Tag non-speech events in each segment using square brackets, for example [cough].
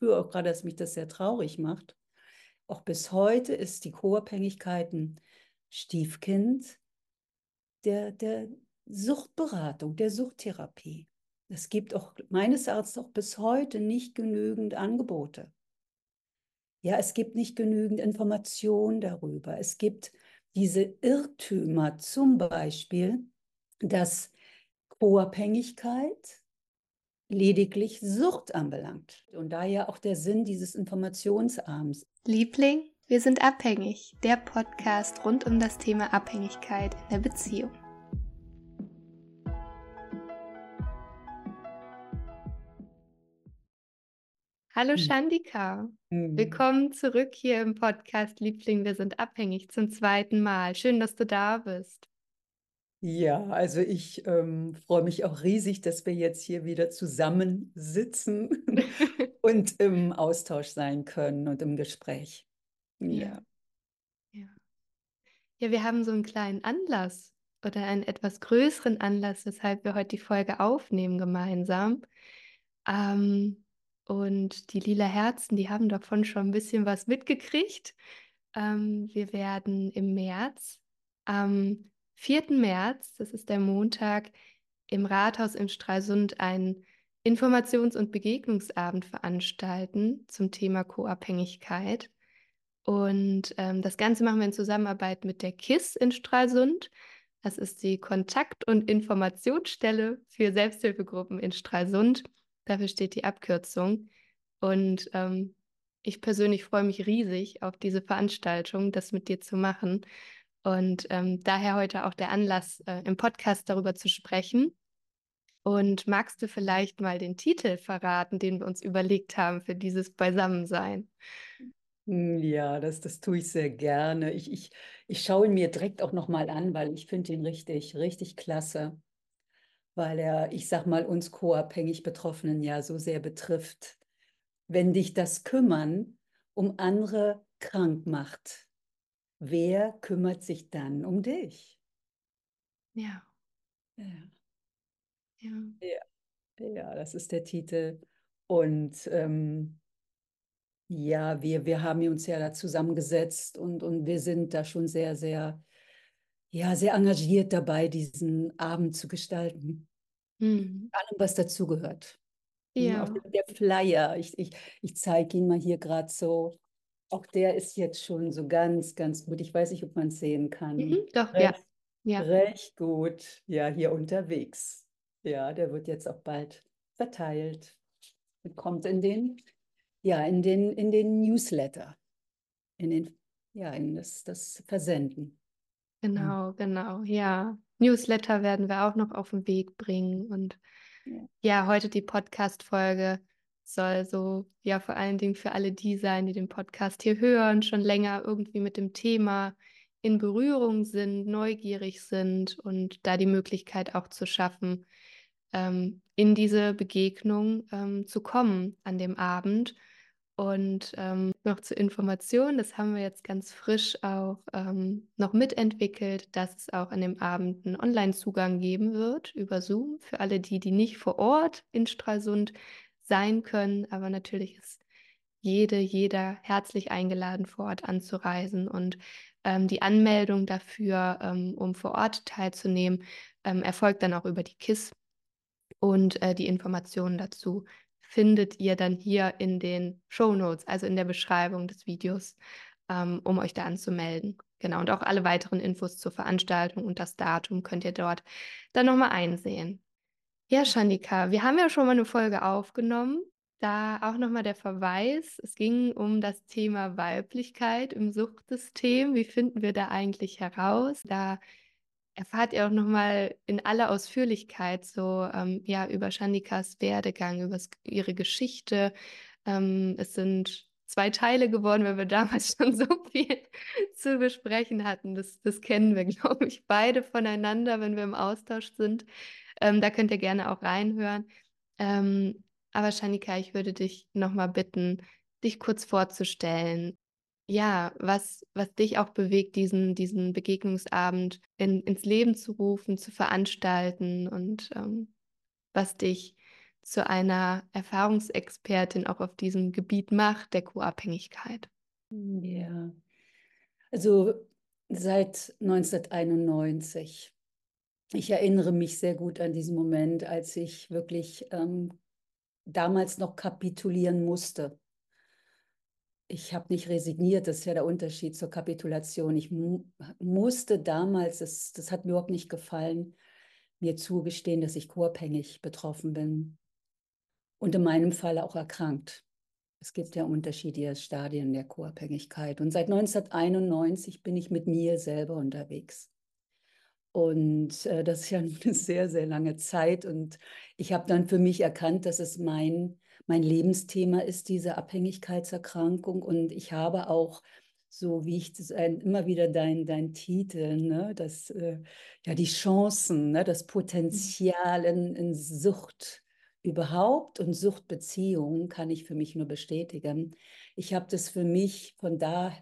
spüre auch gerade, dass mich das sehr traurig macht. Auch bis heute ist die Co-Abhängigkeit ein Stiefkind der, der Suchtberatung, der Suchttherapie. Es gibt auch meines Erachtens auch bis heute nicht genügend Angebote. Ja, es gibt nicht genügend Informationen darüber. Es gibt diese Irrtümer, zum Beispiel, dass Co-Abhängigkeit lediglich Sucht anbelangt. Und daher auch der Sinn dieses Informationsarms. Liebling, wir sind abhängig. Der Podcast rund um das Thema Abhängigkeit in der Beziehung. Hallo hm. Shandika. Mhm. Willkommen zurück hier im Podcast Liebling, wir sind abhängig zum zweiten Mal. Schön, dass du da bist. Ja, also ich ähm, freue mich auch riesig, dass wir jetzt hier wieder zusammensitzen [laughs] [laughs] und im Austausch sein können und im Gespräch. Ja. ja. Ja, wir haben so einen kleinen Anlass oder einen etwas größeren Anlass, weshalb wir heute die Folge aufnehmen gemeinsam. Ähm, und die lila Herzen, die haben davon schon ein bisschen was mitgekriegt. Ähm, wir werden im März am 4. März, das ist der Montag, im Rathaus in Stralsund einen Informations- und Begegnungsabend veranstalten zum Thema Co-Abhängigkeit. Und ähm, das Ganze machen wir in Zusammenarbeit mit der KISS in Stralsund. Das ist die Kontakt- und Informationsstelle für Selbsthilfegruppen in Stralsund. Dafür steht die Abkürzung. Und ähm, ich persönlich freue mich riesig auf diese Veranstaltung, das mit dir zu machen. Und ähm, daher heute auch der Anlass, äh, im Podcast darüber zu sprechen. Und magst du vielleicht mal den Titel verraten, den wir uns überlegt haben für dieses Beisammensein? Hm, ja, das, das tue ich sehr gerne. Ich, ich, ich schaue ihn mir direkt auch nochmal an, weil ich finde ihn richtig, richtig klasse. Weil er, ich sag mal, uns co-abhängig Betroffenen ja so sehr betrifft. Wenn dich das Kümmern um andere krank macht, wer kümmert sich dann um dich? Ja. Ja. Ja, ja, ja das ist der Titel. Und ähm, ja, wir, wir haben uns ja da zusammengesetzt und, und wir sind da schon sehr, sehr, ja, sehr engagiert dabei, diesen Abend zu gestalten. Mhm. Allem, was dazugehört. Ja. Auch der Flyer, ich, ich, ich zeige ihn mal hier gerade so. Auch der ist jetzt schon so ganz, ganz gut. Ich weiß nicht, ob man es sehen kann. Mhm, doch, recht, ja. ja. Recht gut. Ja, hier unterwegs. Ja, der wird jetzt auch bald verteilt und kommt in den, ja, in den, in den Newsletter, in den, ja, in das, das Versenden. Genau, genau, ja. Newsletter werden wir auch noch auf den Weg bringen und ja, ja heute die Podcast-Folge soll so ja vor allen Dingen für alle die sein, die den Podcast hier hören, schon länger irgendwie mit dem Thema in Berührung sind, neugierig sind und da die Möglichkeit auch zu schaffen, ähm, in diese Begegnung ähm, zu kommen an dem Abend. Und ähm, noch zur Information, das haben wir jetzt ganz frisch auch ähm, noch mitentwickelt, dass es auch an dem Abend einen Online-Zugang geben wird über Zoom für alle die, die nicht vor Ort in Stralsund sein können. Aber natürlich ist jede, jeder herzlich eingeladen, vor Ort anzureisen. Und ähm, die Anmeldung dafür, ähm, um vor Ort teilzunehmen, ähm, erfolgt dann auch über die KISS. Und äh, die Informationen dazu findet ihr dann hier in den Show Notes, also in der Beschreibung des Videos, ähm, um euch da anzumelden. Genau, und auch alle weiteren Infos zur Veranstaltung und das Datum könnt ihr dort dann nochmal einsehen. Ja, Shandika, wir haben ja schon mal eine Folge aufgenommen. Da auch nochmal der Verweis. Es ging um das Thema Weiblichkeit im Suchtsystem. Wie finden wir da eigentlich heraus? Da erfahrt ihr auch nochmal in aller Ausführlichkeit so ähm, ja über Shandikas Werdegang, über ihre Geschichte. Ähm, es sind zwei Teile geworden, weil wir damals [laughs] schon so viel zu besprechen hatten. Das, das kennen wir, [laughs] glaube ich, beide voneinander, wenn wir im Austausch sind. Ähm, da könnt ihr gerne auch reinhören. Ähm, aber Shanika, ich würde dich nochmal bitten, dich kurz vorzustellen. Ja, was, was dich auch bewegt, diesen, diesen Begegnungsabend in, ins Leben zu rufen, zu veranstalten und ähm, was dich zu einer Erfahrungsexpertin auch auf diesem Gebiet macht, der Co-Abhängigkeit? Ja, also seit 1991. Ich erinnere mich sehr gut an diesen Moment, als ich wirklich ähm, damals noch kapitulieren musste. Ich habe nicht resigniert, das ist ja der Unterschied zur Kapitulation. Ich mu musste damals, das, das hat mir überhaupt nicht gefallen, mir zugestehen, dass ich co-abhängig betroffen bin und in meinem Fall auch erkrankt. Es gibt ja unterschiedliche Stadien der Co-Abhängigkeit. Und seit 1991 bin ich mit mir selber unterwegs. Und äh, das ist ja [laughs] eine sehr, sehr lange Zeit. Und ich habe dann für mich erkannt, dass es mein, mein Lebensthema ist, diese Abhängigkeitserkrankung. Und ich habe auch, so wie ich das ein, immer wieder dein, dein Titel, ne, das, äh, ja, die Chancen, ne, das Potenzial in, in Sucht überhaupt und Suchtbeziehungen kann ich für mich nur bestätigen. Ich habe das für mich von da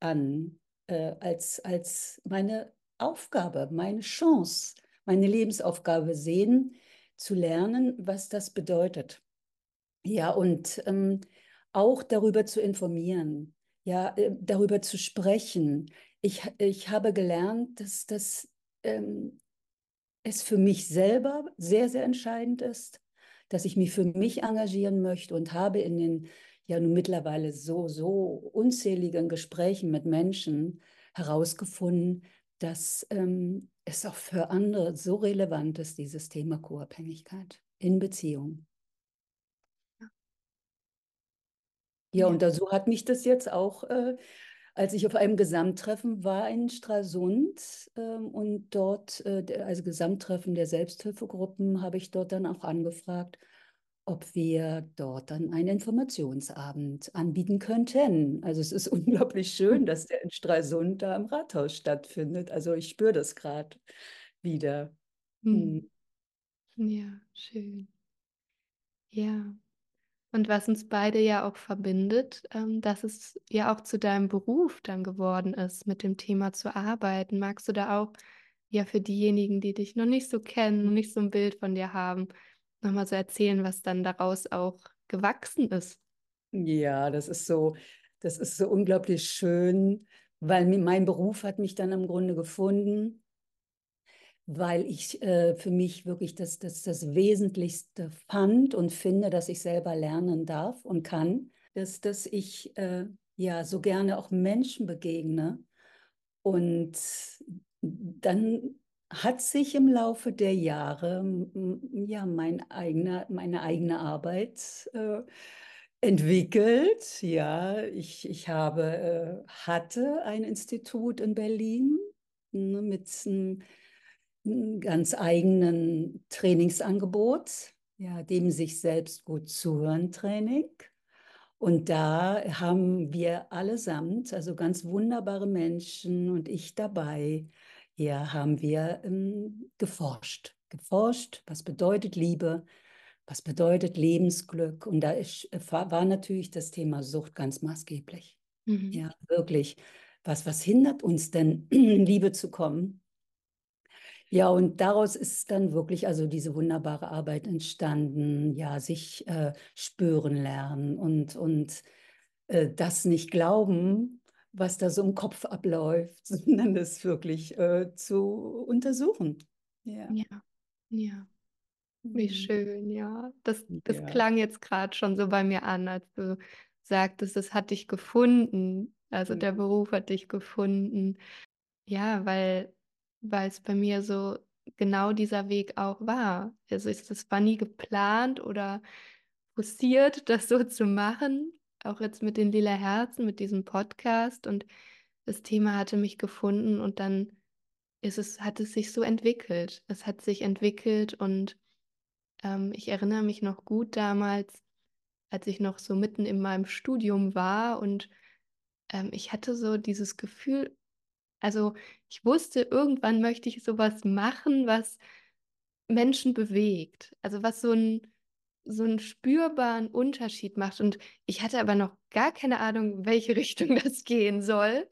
an äh, als, als meine Aufgabe, meine Chance, meine Lebensaufgabe sehen, zu lernen, was das bedeutet. Ja, und ähm, auch darüber zu informieren, ja, äh, darüber zu sprechen. Ich, ich habe gelernt, dass das ähm, es für mich selber sehr, sehr entscheidend ist, dass ich mich für mich engagieren möchte und habe in den ja nun mittlerweile so, so unzähligen Gesprächen mit Menschen herausgefunden, dass ähm, es auch für andere so relevant ist, dieses Thema Co-Abhängigkeit in Beziehung. Ja, ja, und so hat mich das jetzt auch, äh, als ich auf einem Gesamttreffen war in Stralsund äh, und dort, äh, also Gesamttreffen der Selbsthilfegruppen, habe ich dort dann auch angefragt, ob wir dort dann einen Informationsabend anbieten könnten. Also es ist [laughs] unglaublich schön, dass der in Stralsund da im Rathaus stattfindet. Also ich spüre das gerade wieder. Hm. hm. Ja, schön. Ja. Und was uns beide ja auch verbindet, ähm, dass es ja auch zu deinem Beruf dann geworden ist, mit dem Thema zu arbeiten. Magst du da auch ja für diejenigen, die dich noch nicht so kennen, noch nicht so ein Bild von dir haben, nochmal so erzählen, was dann daraus auch gewachsen ist. Ja, das ist so, das ist so unglaublich schön, weil mein Beruf hat mich dann im Grunde gefunden, weil ich äh, für mich wirklich das, das, das Wesentlichste fand und finde, dass ich selber lernen darf und kann, dass, dass ich äh, ja so gerne auch Menschen begegne und dann hat sich im Laufe der Jahre ja mein eigener, meine eigene Arbeit äh, entwickelt. Ja, ich, ich habe, äh, hatte ein Institut in Berlin ne, mit einem, einem ganz eigenen Trainingsangebot, ja, dem sich selbst gut zuhören Training. Und da haben wir allesamt, also ganz wunderbare Menschen und ich dabei, hier haben wir ähm, geforscht. Geforscht, was bedeutet Liebe, was bedeutet Lebensglück. Und da ist, äh, war natürlich das Thema Sucht ganz maßgeblich. Mhm. Ja, wirklich. Was, was hindert uns denn, [clears throat] in Liebe zu kommen? Ja, und daraus ist dann wirklich also diese wunderbare Arbeit entstanden, ja, sich äh, spüren lernen und, und äh, das nicht glauben, was da so im Kopf abläuft, [laughs] sondern das wirklich äh, zu untersuchen. Ja, ja. ja. Wie mhm. schön, ja. Das, das ja. klang jetzt gerade schon so bei mir an, als du sagtest, es hat dich gefunden. Also ja. der Beruf hat dich gefunden. Ja, weil, weil es bei mir so genau dieser Weg auch war. Also ist das war nie geplant oder forciert, [laughs] das so zu machen, auch jetzt mit den lila Herzen, mit diesem Podcast und das Thema hatte mich gefunden und dann ist es, hat es sich so entwickelt. Es hat sich entwickelt und ähm, ich erinnere mich noch gut damals, als ich noch so mitten in meinem Studium war und ähm, ich hatte so dieses Gefühl, also ich wusste, irgendwann möchte ich sowas machen, was Menschen bewegt. Also was so ein so einen spürbaren Unterschied macht. Und ich hatte aber noch gar keine Ahnung, welche [laughs] Richtung das gehen soll.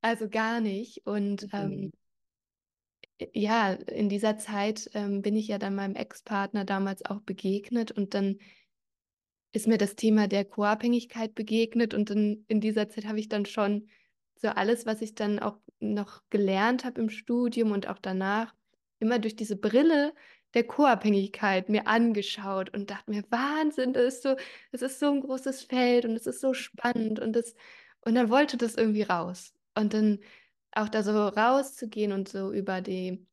Also gar nicht. Und ähm, ja, in dieser Zeit ähm, bin ich ja dann meinem Ex-Partner damals auch begegnet und dann ist mir das Thema der Co-Abhängigkeit begegnet und dann in dieser Zeit habe ich dann schon so alles, was ich dann auch noch gelernt habe im Studium und auch danach, immer durch diese Brille der Co-Abhängigkeit mir angeschaut und dachte mir, Wahnsinn, das ist so, das ist so ein großes Feld und es ist so spannend und das, und dann wollte das irgendwie raus. Und dann auch da so rauszugehen und so über die,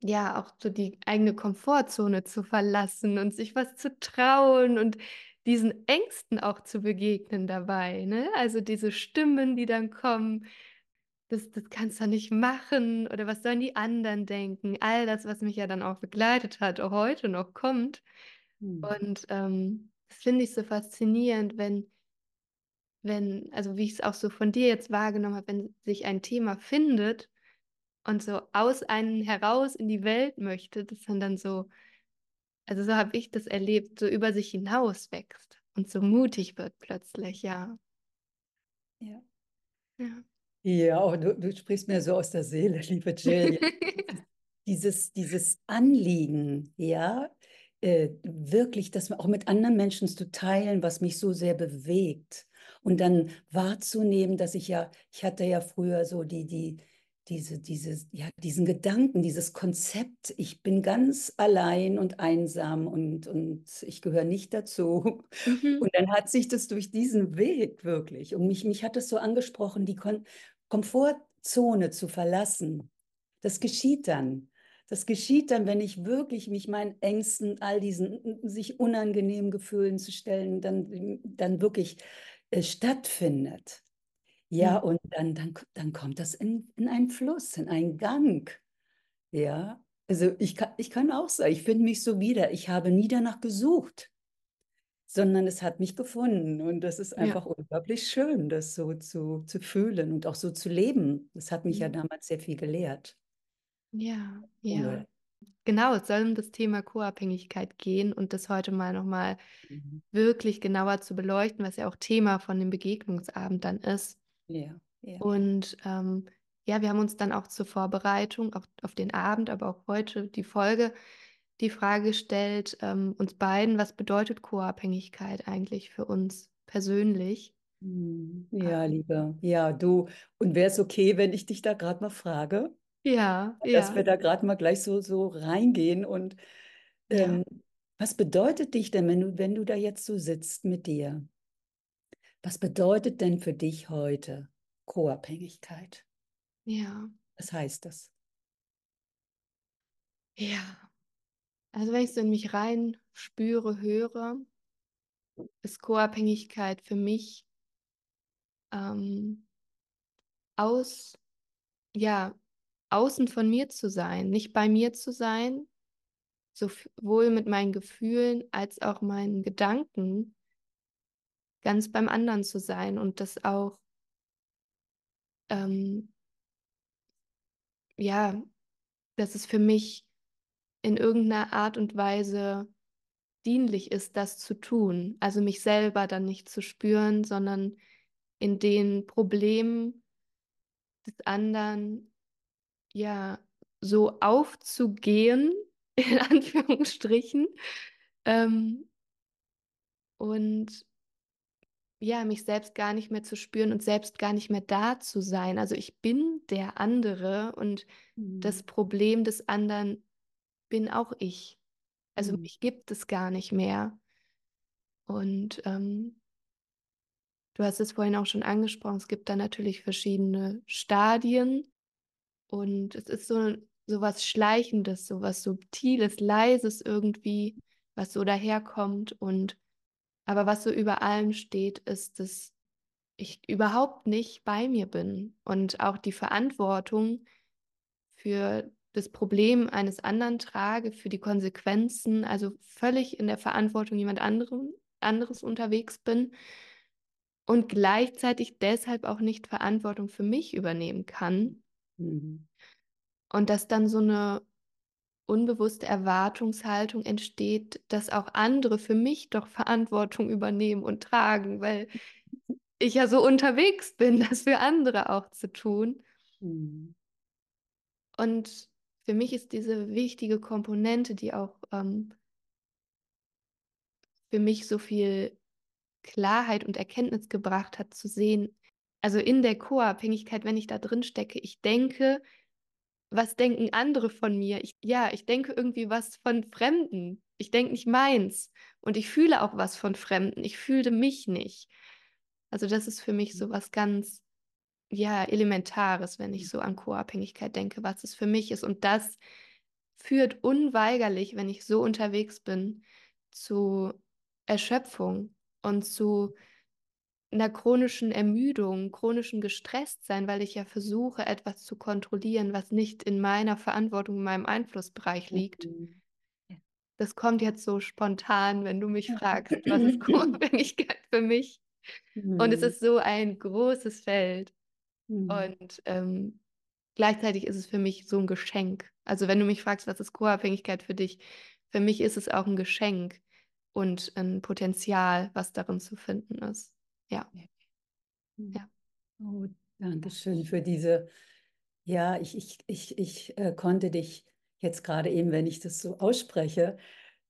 ja, auch so die eigene Komfortzone zu verlassen und sich was zu trauen und diesen Ängsten auch zu begegnen dabei, ne? Also diese Stimmen, die dann kommen, das, das kannst du nicht machen oder was sollen die anderen denken? All das, was mich ja dann auch begleitet hat, auch heute noch kommt. Hm. Und ähm, das finde ich so faszinierend, wenn wenn, also wie ich es auch so von dir jetzt wahrgenommen habe, wenn sich ein Thema findet und so aus einem heraus in die Welt möchte, dass man dann so, also so habe ich das erlebt, so über sich hinaus wächst und so mutig wird plötzlich, ja. Ja. Ja, ja oh, du, du sprichst mir so aus der Seele, [laughs] liebe Jill. [laughs] dieses, dieses Anliegen, ja, äh, wirklich das auch mit anderen Menschen zu teilen, was mich so sehr bewegt und dann wahrzunehmen, dass ich ja, ich hatte ja früher so die, die, diese, diese, ja, diesen Gedanken, dieses Konzept, ich bin ganz allein und einsam und, und ich gehöre nicht dazu. Mhm. Und dann hat sich das durch diesen Weg wirklich, und mich, mich hat es so angesprochen, die Kon Komfortzone zu verlassen. Das geschieht dann. Das geschieht dann, wenn ich wirklich mich meinen Ängsten, all diesen sich unangenehmen Gefühlen zu stellen, dann, dann wirklich äh, stattfindet. Ja, und dann, dann, dann kommt das in, in einen Fluss, in einen Gang. Ja, also ich kann, ich kann auch sagen, ich finde mich so wieder. Ich habe nie danach gesucht, sondern es hat mich gefunden. Und das ist einfach ja. unglaublich schön, das so zu, zu fühlen und auch so zu leben. Das hat mich ja, ja mhm. damals sehr viel gelehrt. Ja, ja. Genau, es soll um das Thema Co-Abhängigkeit gehen und das heute mal nochmal mhm. wirklich genauer zu beleuchten, was ja auch Thema von dem Begegnungsabend dann ist. Ja, ja. Und ähm, ja, wir haben uns dann auch zur Vorbereitung, auch auf den Abend, aber auch heute die Folge, die Frage gestellt, ähm, uns beiden, was bedeutet Co-Abhängigkeit eigentlich für uns persönlich? Mhm. Ja, lieber. Ja, du. Und wäre es okay, wenn ich dich da gerade mal frage? Ja, dass ja. wir da gerade mal gleich so, so reingehen. Und ähm, ja. was bedeutet dich denn, wenn du, wenn du da jetzt so sitzt mit dir? Was bedeutet denn für dich heute Co-Abhängigkeit? Ja. Was heißt das? Ja. Also wenn ich so in mich rein spüre, höre, ist Co-Abhängigkeit für mich ähm, aus, ja, außen von mir zu sein, nicht bei mir zu sein, sowohl mit meinen Gefühlen als auch meinen Gedanken, ganz beim anderen zu sein und das auch, ähm, ja, dass es für mich in irgendeiner Art und Weise dienlich ist, das zu tun. Also mich selber dann nicht zu spüren, sondern in den Problemen des anderen ja, so aufzugehen, [laughs] in Anführungsstrichen. Ähm, und ja, mich selbst gar nicht mehr zu spüren und selbst gar nicht mehr da zu sein. Also ich bin der andere und mhm. das Problem des anderen bin auch ich. Also mhm. mich gibt es gar nicht mehr. Und ähm, du hast es vorhin auch schon angesprochen, es gibt da natürlich verschiedene Stadien und es ist so, so was Schleichendes, so was Subtiles, Leises irgendwie, was so daherkommt. Und aber was so über allem steht, ist, dass ich überhaupt nicht bei mir bin und auch die Verantwortung für das Problem eines anderen trage, für die Konsequenzen, also völlig in der Verantwortung jemand anderem, anderes unterwegs bin und gleichzeitig deshalb auch nicht Verantwortung für mich übernehmen kann Mhm. Und dass dann so eine unbewusste Erwartungshaltung entsteht, dass auch andere für mich doch Verantwortung übernehmen und tragen, weil ich ja so unterwegs bin, [laughs] das für andere auch zu tun. Mhm. Und für mich ist diese wichtige Komponente, die auch ähm, für mich so viel Klarheit und Erkenntnis gebracht hat, zu sehen, also in der Co-Abhängigkeit, wenn ich da drin stecke, ich denke, was denken andere von mir? Ich, ja, ich denke irgendwie was von Fremden. Ich denke nicht meins. Und ich fühle auch was von Fremden. Ich fühle mich nicht. Also das ist für mich so was ganz, ja, Elementares, wenn ich so an Co-Abhängigkeit denke, was es für mich ist. Und das führt unweigerlich, wenn ich so unterwegs bin, zu Erschöpfung und zu einer chronischen Ermüdung, chronischen Gestresstsein, weil ich ja versuche, etwas zu kontrollieren, was nicht in meiner Verantwortung, in meinem Einflussbereich liegt. Mhm. Das kommt jetzt so spontan, wenn du mich fragst, was ist [laughs] Co-Abhängigkeit für mich? Mhm. Und es ist so ein großes Feld. Mhm. Und ähm, gleichzeitig ist es für mich so ein Geschenk. Also wenn du mich fragst, was ist Co-Abhängigkeit für dich? Für mich ist es auch ein Geschenk und ein Potenzial, was darin zu finden ist. Ja. Ja. Oh, danke schön für diese, ja, ich, ich, ich, ich äh, konnte dich jetzt gerade eben, wenn ich das so ausspreche,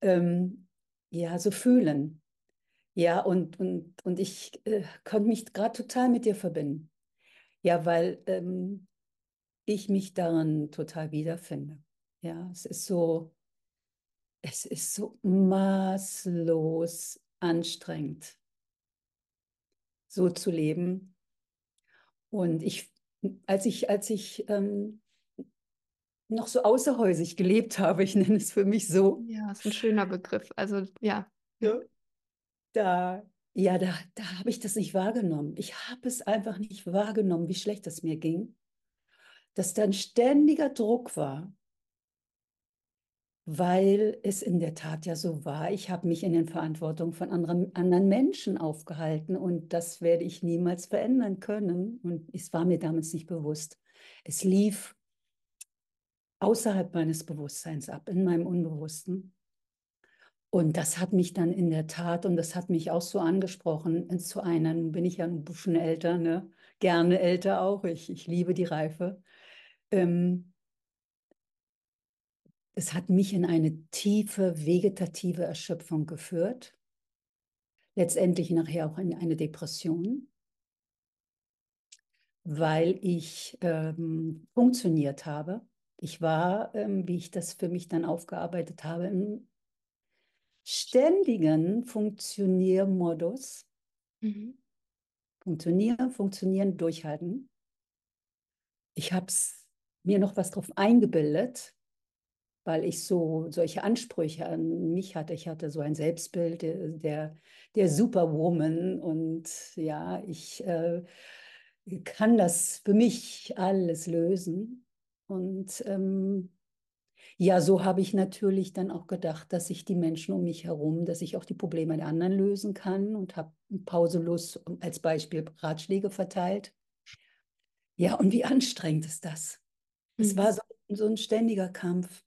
ähm, ja, so fühlen. Ja, und, und, und ich äh, konnte mich gerade total mit dir verbinden. Ja, weil ähm, ich mich daran total wiederfinde. Ja, es ist so, es ist so maßlos anstrengend, so zu leben. Und ich, als ich, als ich ähm, noch so außerhäusig gelebt habe, ich nenne es für mich so. Ja, ist ein schöner Begriff. Also ja. ja da, ja, da, da habe ich das nicht wahrgenommen. Ich habe es einfach nicht wahrgenommen, wie schlecht es mir ging. Dass da ein ständiger Druck war weil es in der Tat ja so war. Ich habe mich in den Verantwortung von anderen, anderen Menschen aufgehalten und das werde ich niemals verändern können. Und es war mir damals nicht bewusst. Es lief außerhalb meines Bewusstseins ab, in meinem Unbewussten. Und das hat mich dann in der Tat, und das hat mich auch so angesprochen, zu einer, bin ich ja ein bisschen älter, ne? gerne älter auch, ich, ich liebe die Reife. Ähm, es hat mich in eine tiefe vegetative Erschöpfung geführt, letztendlich nachher auch in eine Depression, weil ich ähm, funktioniert habe. Ich war, ähm, wie ich das für mich dann aufgearbeitet habe, im ständigen Funktioniermodus. Mhm. Funktionieren, funktionieren, durchhalten. Ich habe mir noch was drauf eingebildet, weil ich so solche Ansprüche an mich hatte. Ich hatte so ein Selbstbild der, der, der Superwoman und ja, ich äh, kann das für mich alles lösen. Und ähm, ja, so habe ich natürlich dann auch gedacht, dass ich die Menschen um mich herum, dass ich auch die Probleme der anderen lösen kann und habe pausenlos als Beispiel Ratschläge verteilt. Ja, und wie anstrengend ist das? Mhm. Es war so, so ein ständiger Kampf.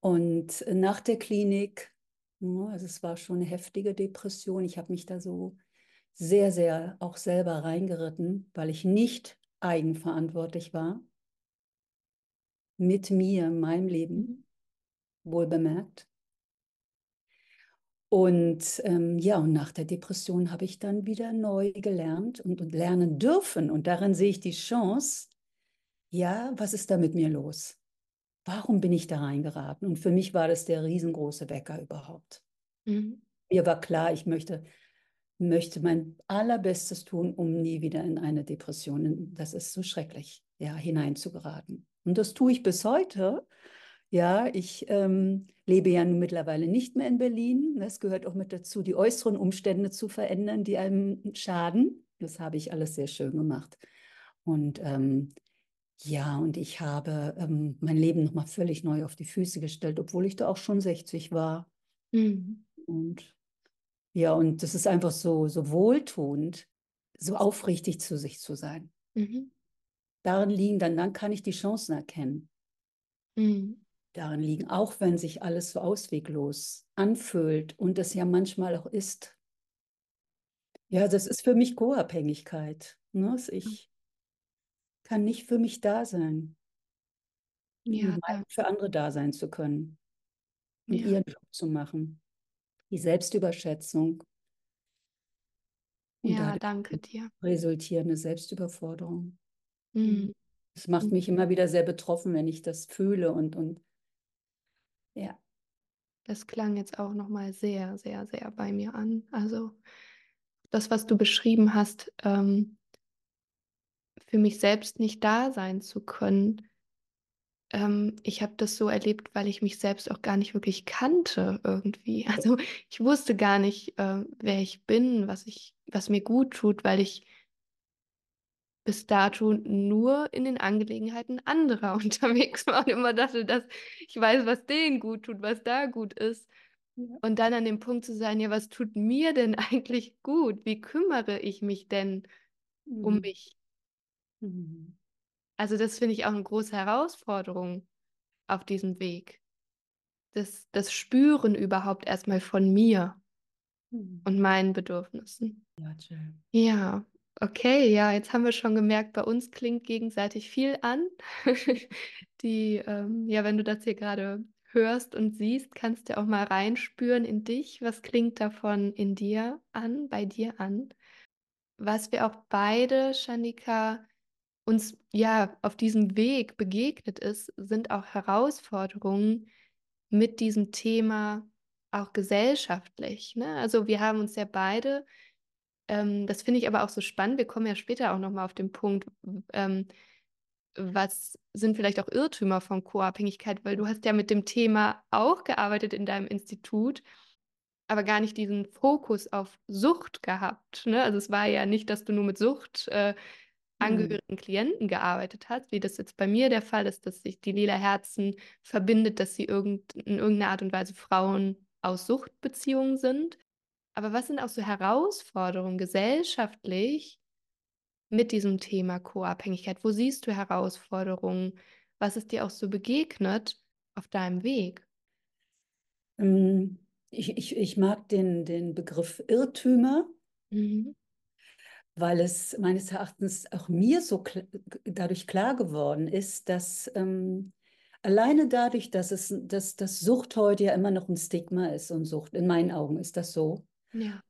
Und nach der Klinik, also es war schon eine heftige Depression. Ich habe mich da so sehr, sehr auch selber reingeritten, weil ich nicht eigenverantwortlich war mit mir, in meinem Leben, wohl bemerkt. Und ähm, ja, und nach der Depression habe ich dann wieder neu gelernt und, und lernen dürfen. Und darin sehe ich die Chance, ja, was ist da mit mir los? Warum bin ich da reingeraten? Und für mich war das der riesengroße Wecker überhaupt. Mhm. Mir war klar, ich möchte, möchte mein allerbestes tun, um nie wieder in eine Depression, das ist so schrecklich, ja, hineinzugeraten. Und das tue ich bis heute. Ja, ich ähm, lebe ja nun mittlerweile nicht mehr in Berlin. Das gehört auch mit dazu, die äußeren Umstände zu verändern, die einem schaden. Das habe ich alles sehr schön gemacht. Und ähm, ja, und ich habe ähm, mein Leben nochmal völlig neu auf die Füße gestellt, obwohl ich da auch schon 60 war. Mhm. Und ja, und das ist einfach so, so wohltuend, so aufrichtig zu sich zu sein. Mhm. Darin liegen dann, dann kann ich die Chancen erkennen. Mhm. Darin liegen, auch wenn sich alles so ausweglos anfühlt und das ja manchmal auch ist. Ja, das ist für mich Co-Abhängigkeit. Ne? Ich kann nicht für mich da sein. Ja, um für andere da sein zu können und ja. ihren Job zu machen. Die Selbstüberschätzung. Und ja, danke dir. Resultierende Selbstüberforderung. Mhm. Das macht mhm. mich immer wieder sehr betroffen, wenn ich das fühle und, und ja. Das klang jetzt auch nochmal sehr, sehr, sehr bei mir an. Also das, was du beschrieben hast, ähm, für mich selbst nicht da sein zu können. Ähm, ich habe das so erlebt, weil ich mich selbst auch gar nicht wirklich kannte irgendwie. [laughs] Also ich wusste gar nicht, äh, wer ich bin, was ich, was mir gut tut, weil ich bis dato nur in den Angelegenheiten anderer [laughs] unterwegs war und immer dachte, dass ich weiß, was denen gut tut, was da gut ist. Ja. Und dann an dem Punkt zu sein, ja, was tut mir denn [laughs] eigentlich gut? Wie kümmere ich mich denn mhm. um mich? Mhm. Also das finde ich auch eine große Herausforderung auf diesem Weg. Das, das Spüren überhaupt erstmal von mir mhm. und meinen Bedürfnissen. Ja, Jill. Ja, Okay, ja, jetzt haben wir schon gemerkt, bei uns klingt gegenseitig viel an. [laughs] Die, ähm, ja, wenn du das hier gerade hörst und siehst, kannst du auch mal reinspüren in dich. Was klingt davon in dir an, bei dir an? Was wir auch beide, Shanika, uns ja auf diesem Weg begegnet ist, sind auch Herausforderungen mit diesem Thema auch gesellschaftlich. Ne? Also wir haben uns ja beide ähm, das finde ich aber auch so spannend. Wir kommen ja später auch nochmal auf den Punkt, ähm, was sind vielleicht auch Irrtümer von Co-Abhängigkeit, weil du hast ja mit dem Thema auch gearbeitet in deinem Institut, aber gar nicht diesen Fokus auf Sucht gehabt. Ne? Also es war ja nicht, dass du nur mit Sucht äh, angehörigen Klienten gearbeitet hast, wie das jetzt bei mir der Fall ist, dass sich die Lila Herzen verbindet, dass sie irgend, in irgendeiner Art und Weise Frauen aus Suchtbeziehungen sind. Aber was sind auch so Herausforderungen gesellschaftlich mit diesem Thema Co-Abhängigkeit? Wo siehst du Herausforderungen? Was ist dir auch so begegnet auf deinem Weg? Ähm, ich, ich, ich mag den, den Begriff Irrtümer, mhm. Weil es meines Erachtens auch mir so kl dadurch klar geworden ist, dass ähm, alleine dadurch, dass, es, dass, dass Sucht heute ja immer noch ein Stigma ist und Sucht, in meinen Augen ist das so, ja.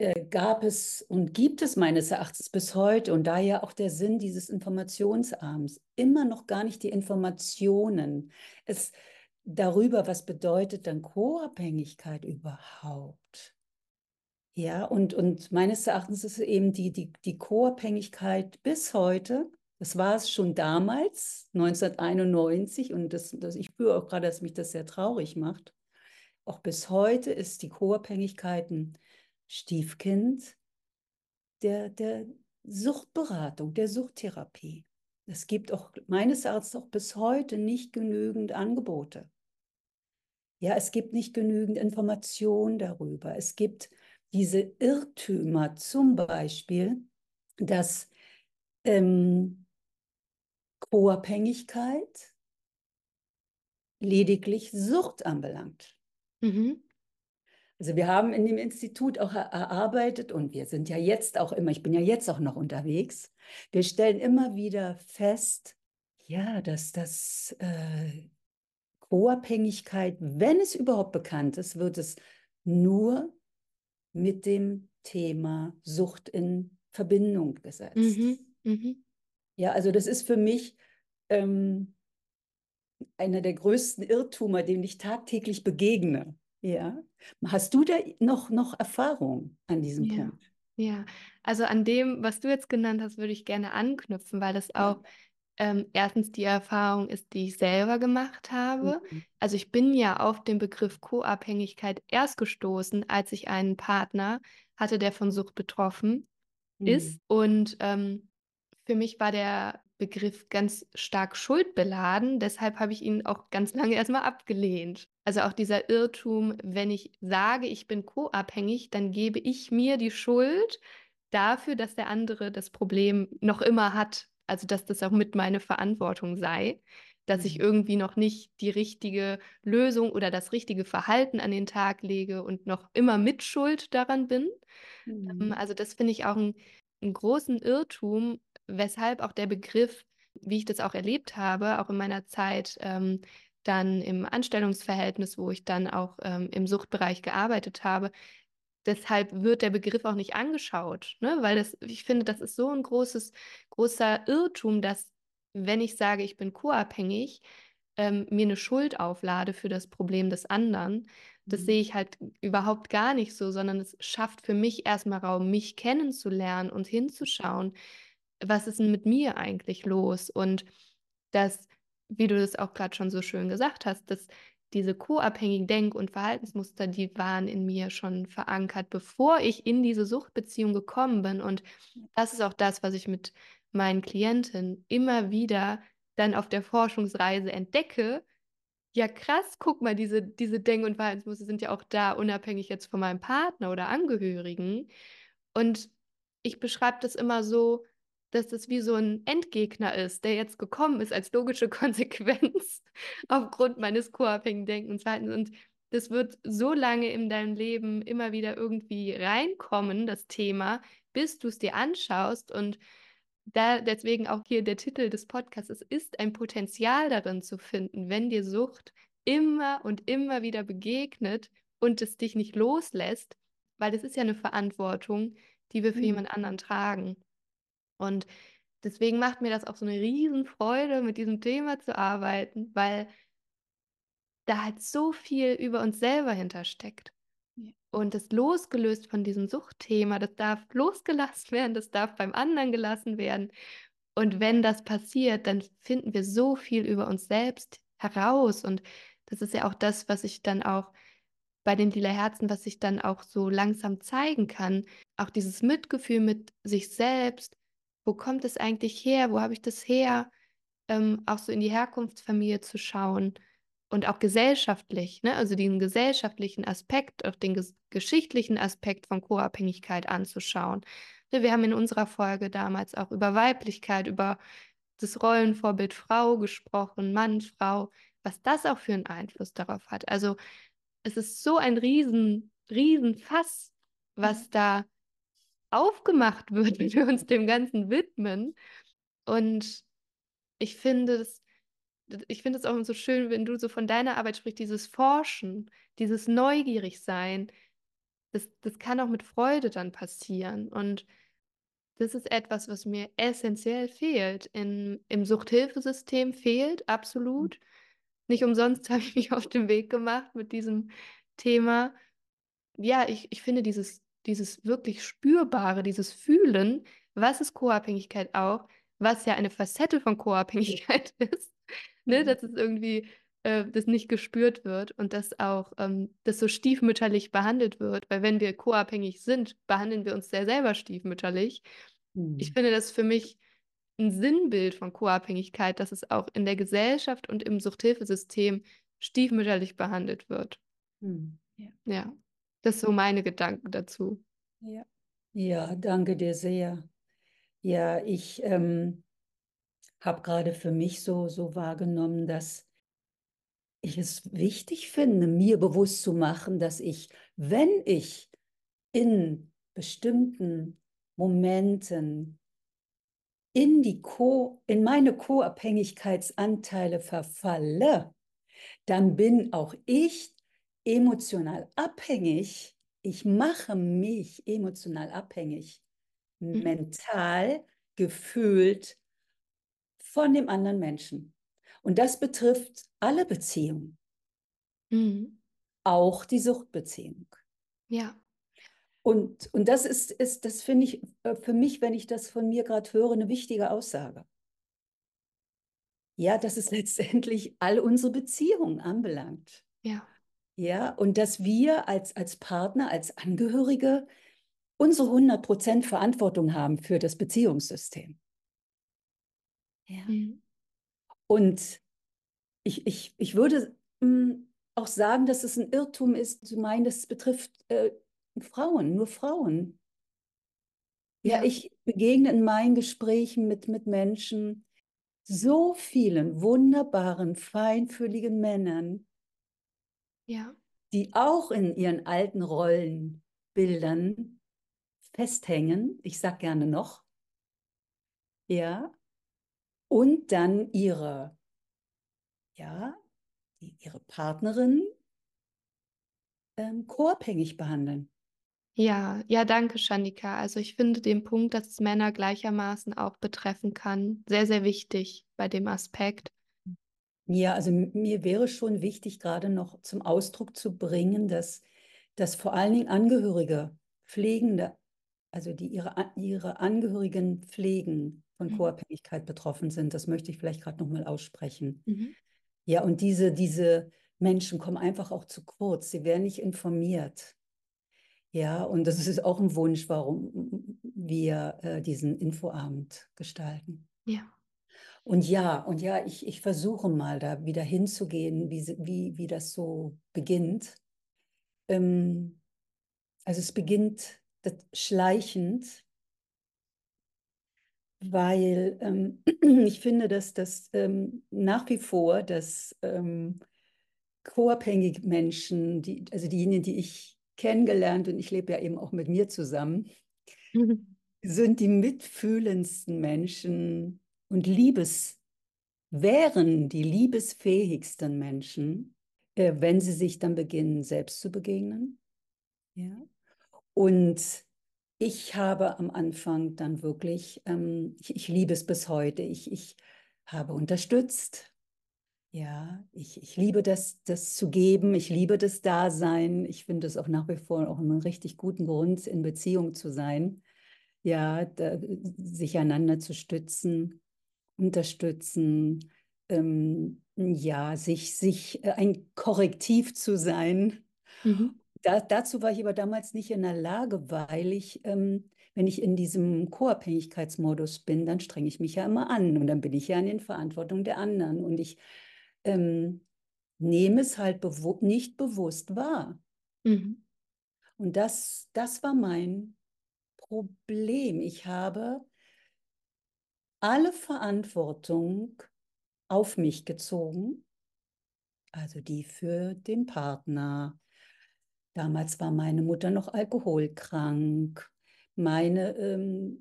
Äh, gab es und gibt es meines Erachtens bis heute und daher auch der Sinn dieses Informationsarms immer noch gar nicht die Informationen es darüber, was bedeutet dann Co-Abhängigkeit überhaupt. Ja, und, und meines Erachtens ist eben die, die, die Co-Abhängigkeit bis heute, das war es schon damals, 1991, und das, das, ich spüre auch gerade, dass mich das sehr traurig macht, auch bis heute ist die Co-Abhängigkeit ein Stiefkind der, der Suchtberatung, der Suchttherapie. Es gibt auch meines Erachtens auch bis heute nicht genügend Angebote. Ja, es gibt nicht genügend Informationen darüber. Es gibt diese Irrtümer, zum Beispiel, dass ähm, Co-Abhängigkeit lediglich Sucht anbelangt. Mhm. Also wir haben in dem Institut auch erarbeitet und wir sind ja jetzt auch immer, ich bin ja jetzt auch noch unterwegs, wir stellen immer wieder fest, ja, dass das äh, Co-Abhängigkeit, wenn es überhaupt bekannt ist, wird es nur mit dem Thema Sucht in Verbindung gesetzt. Mhm, mh. Ja, also das ist für mich ähm, einer der größten Irrtümer, dem ich tagtäglich begegne. Ja. Hast du da noch, noch Erfahrung an diesem ja. Punkt? Ja, also an dem, was du jetzt genannt hast, würde ich gerne anknüpfen, weil das auch ja. Ähm, erstens die Erfahrung ist, die ich selber gemacht habe. Mhm. Also ich bin ja auf den Begriff Co-Abhängigkeit erst gestoßen, als ich einen Partner hatte, der von Sucht betroffen mhm. ist. Und ähm, für mich war der Begriff ganz stark schuldbeladen. Deshalb habe ich ihn auch ganz lange erstmal abgelehnt. Also auch dieser Irrtum, wenn ich sage, ich bin co-abhängig, dann gebe ich mir die Schuld dafür, dass der andere das Problem noch immer hat. Also dass das auch mit meine Verantwortung sei, dass ich mhm. irgendwie noch nicht die richtige Lösung oder das richtige Verhalten an den Tag lege und noch immer mit Schuld daran bin. Mhm. Also das finde ich auch ein, einen großen Irrtum, weshalb auch der Begriff wie ich das auch erlebt habe, auch in meiner Zeit ähm, dann im Anstellungsverhältnis, wo ich dann auch ähm, im Suchtbereich gearbeitet habe. Deshalb wird der Begriff auch nicht angeschaut, ne? weil das, ich finde, das ist so ein großes, großer Irrtum, dass wenn ich sage, ich bin co-abhängig, ähm, mir eine Schuld auflade für das Problem des anderen. Das mhm. sehe ich halt überhaupt gar nicht so, sondern es schafft für mich erstmal Raum, mich kennenzulernen und hinzuschauen, was ist denn mit mir eigentlich los? Und das, wie du das auch gerade schon so schön gesagt hast, dass diese co-abhängigen Denk- und Verhaltensmuster, die waren in mir schon verankert, bevor ich in diese Suchtbeziehung gekommen bin. Und das ist auch das, was ich mit meinen Klienten immer wieder dann auf der Forschungsreise entdecke, ja krass, guck mal, diese, diese Denk- und Verhaltensmuster sind ja auch da, unabhängig jetzt von meinem Partner oder Angehörigen. Und ich beschreibe das immer so, dass das wie so ein Endgegner ist, der jetzt gekommen ist als logische [laughs] Konsequenz aufgrund meines co-abhängigen Denkens. Und das wird so lange in deinem Leben immer wieder irgendwie reinkommen, das Thema, bis du es dir anschaust und da deswegen auch hier der Titel des Podcasts, es ist ein Potenzial darin zu finden, wenn dir Sucht immer und immer wieder begegnet und es dich nicht loslässt, weil es ist ja eine Verantwortung, die wir für mhm. jemand anderen tragen. Und deswegen macht mir das auch so eine Riesenfreude, mit diesem Thema zu arbeiten, weil da halt so viel über uns selber hintersteckt. Und das losgelöst von diesem Suchtthema, das darf losgelassen werden, das darf beim anderen gelassen werden. Und wenn das passiert, dann finden wir so viel über uns selbst heraus. Und das ist ja auch das, was ich dann auch bei den lila Herzen, was sich dann auch so langsam zeigen kann. Auch dieses Mitgefühl mit sich selbst. Wo kommt es eigentlich her? Wo habe ich das her? Ähm, auch so in die Herkunftsfamilie zu schauen und auch gesellschaftlich, ne? also den gesellschaftlichen Aspekt, auch den ges geschichtlichen Aspekt von Co-Abhängigkeit anzuschauen. Ne, wir haben in unserer Folge damals auch über Weiblichkeit, über das Rollenvorbild Frau gesprochen, Mann, Frau, was das auch für einen Einfluss darauf hat. Also es ist so ein riesen, riesen Fass, was mhm. da aufgemacht [laughs] wird, wenn wir uns dem Ganzen widmen. Und ich finde, es ich finde es auch so schön, wenn du so von deiner Arbeit sprichst, dieses Forschen, dieses Neugierigsein, das, das kann auch mit Freude dann passieren. Und das ist etwas, was mir essentiell fehlt. In, Im Suchthilfesystem fehlt absolut. Nicht umsonst [laughs] habe ich mich auf den Weg gemacht mit diesem Thema. Ja, ich, ich finde dieses, dieses wirklich Spürbare, dieses Fühlen, was ist Co-Abhängigkeit auch, was ja eine Facette von Co-Abhängigkeit [laughs] ist, ne, mhm. dass es irgendwie äh, das nicht gespürt wird und dass auch ähm, das so stiefmütterlich behandelt wird, weil wenn wir co-abhängig sind, behandeln wir uns sehr selber stiefmütterlich. Mhm. Ich finde das für mich ein Sinnbild von Co-Abhängigkeit, dass es auch in der Gesellschaft und im Suchthilfesystem stiefmütterlich behandelt wird. Mhm. Ja. ja, das so meine Gedanken dazu. Ja, ja danke dir sehr. Ja, ich ähm, habe gerade für mich so, so wahrgenommen, dass ich es wichtig finde, mir bewusst zu machen, dass ich, wenn ich in bestimmten Momenten in die Co, in meine Co-Abhängigkeitsanteile verfalle, dann bin auch ich emotional abhängig. Ich mache mich emotional abhängig, mhm. mental, gefühlt von dem anderen Menschen. Und das betrifft alle Beziehungen. Mhm. Auch die Suchtbeziehung. Ja. Und, und das ist, ist das finde ich äh, für mich, wenn ich das von mir gerade höre, eine wichtige Aussage. Ja, dass es [laughs] letztendlich all unsere Beziehungen anbelangt. Ja. Ja, und dass wir als, als Partner, als Angehörige unsere 100% Verantwortung haben für das Beziehungssystem. Ja. Mhm. Und ich, ich, ich würde hm, auch sagen, dass es ein Irrtum ist, zu meinen, das betrifft äh, Frauen, nur Frauen. Ja, ja, ich begegne in meinen Gesprächen mit, mit Menschen so vielen wunderbaren, feinfühligen Männern, ja. die auch in ihren alten Rollenbildern festhängen. Ich sage gerne noch. Ja, und dann ihre, ja, ihre Partnerin ähm, koabhängig behandeln. Ja, ja, danke, Shanika. Also ich finde den Punkt, dass es Männer gleichermaßen auch betreffen kann, sehr, sehr wichtig bei dem Aspekt. Ja, also mir wäre schon wichtig, gerade noch zum Ausdruck zu bringen, dass, dass vor allen Dingen Angehörige, Pflegende, also die ihre, ihre Angehörigen pflegen, von mhm. Co-Abhängigkeit betroffen sind. Das möchte ich vielleicht gerade nochmal aussprechen. Mhm. Ja, und diese, diese Menschen kommen einfach auch zu kurz. Sie werden nicht informiert. Ja, und das ist auch ein Wunsch, warum wir äh, diesen Infoabend gestalten. Ja. Und ja, und ja, ich, ich versuche mal da wieder hinzugehen, wie, wie, wie das so beginnt. Ähm, also es beginnt schleichend, weil ähm, [clears throat] ich finde, dass das ähm, nach wie vor, dass ähm, co-abhängige Menschen, die, also diejenigen, die ich kennengelernt und ich lebe ja eben auch mit mir zusammen, mhm. sind die mitfühlendsten Menschen und Liebes wären die liebesfähigsten Menschen, äh, wenn sie sich dann beginnen, selbst zu begegnen. Ja. Und ich habe am Anfang dann wirklich, ähm, ich, ich, liebe es bis heute, ich, ich habe unterstützt. Ja, ich, ich liebe das, das zu geben, ich liebe das Dasein. Ich finde es auch nach wie vor auch einen richtig guten Grund, in Beziehung zu sein. Ja, da, sich einander zu stützen, unterstützen, ähm, ja, sich, sich äh, ein Korrektiv zu sein. Mhm. Da, dazu war ich aber damals nicht in der Lage, weil ich, ähm, wenn ich in diesem Co-Abhängigkeitsmodus bin, dann strenge ich mich ja immer an und dann bin ich ja in den Verantwortung der anderen und ich ähm, nehme es halt bewu nicht bewusst wahr. Mhm. Und das, das war mein Problem. Ich habe alle Verantwortung auf mich gezogen, also die für den Partner, Damals war meine Mutter noch alkoholkrank. Meine ähm,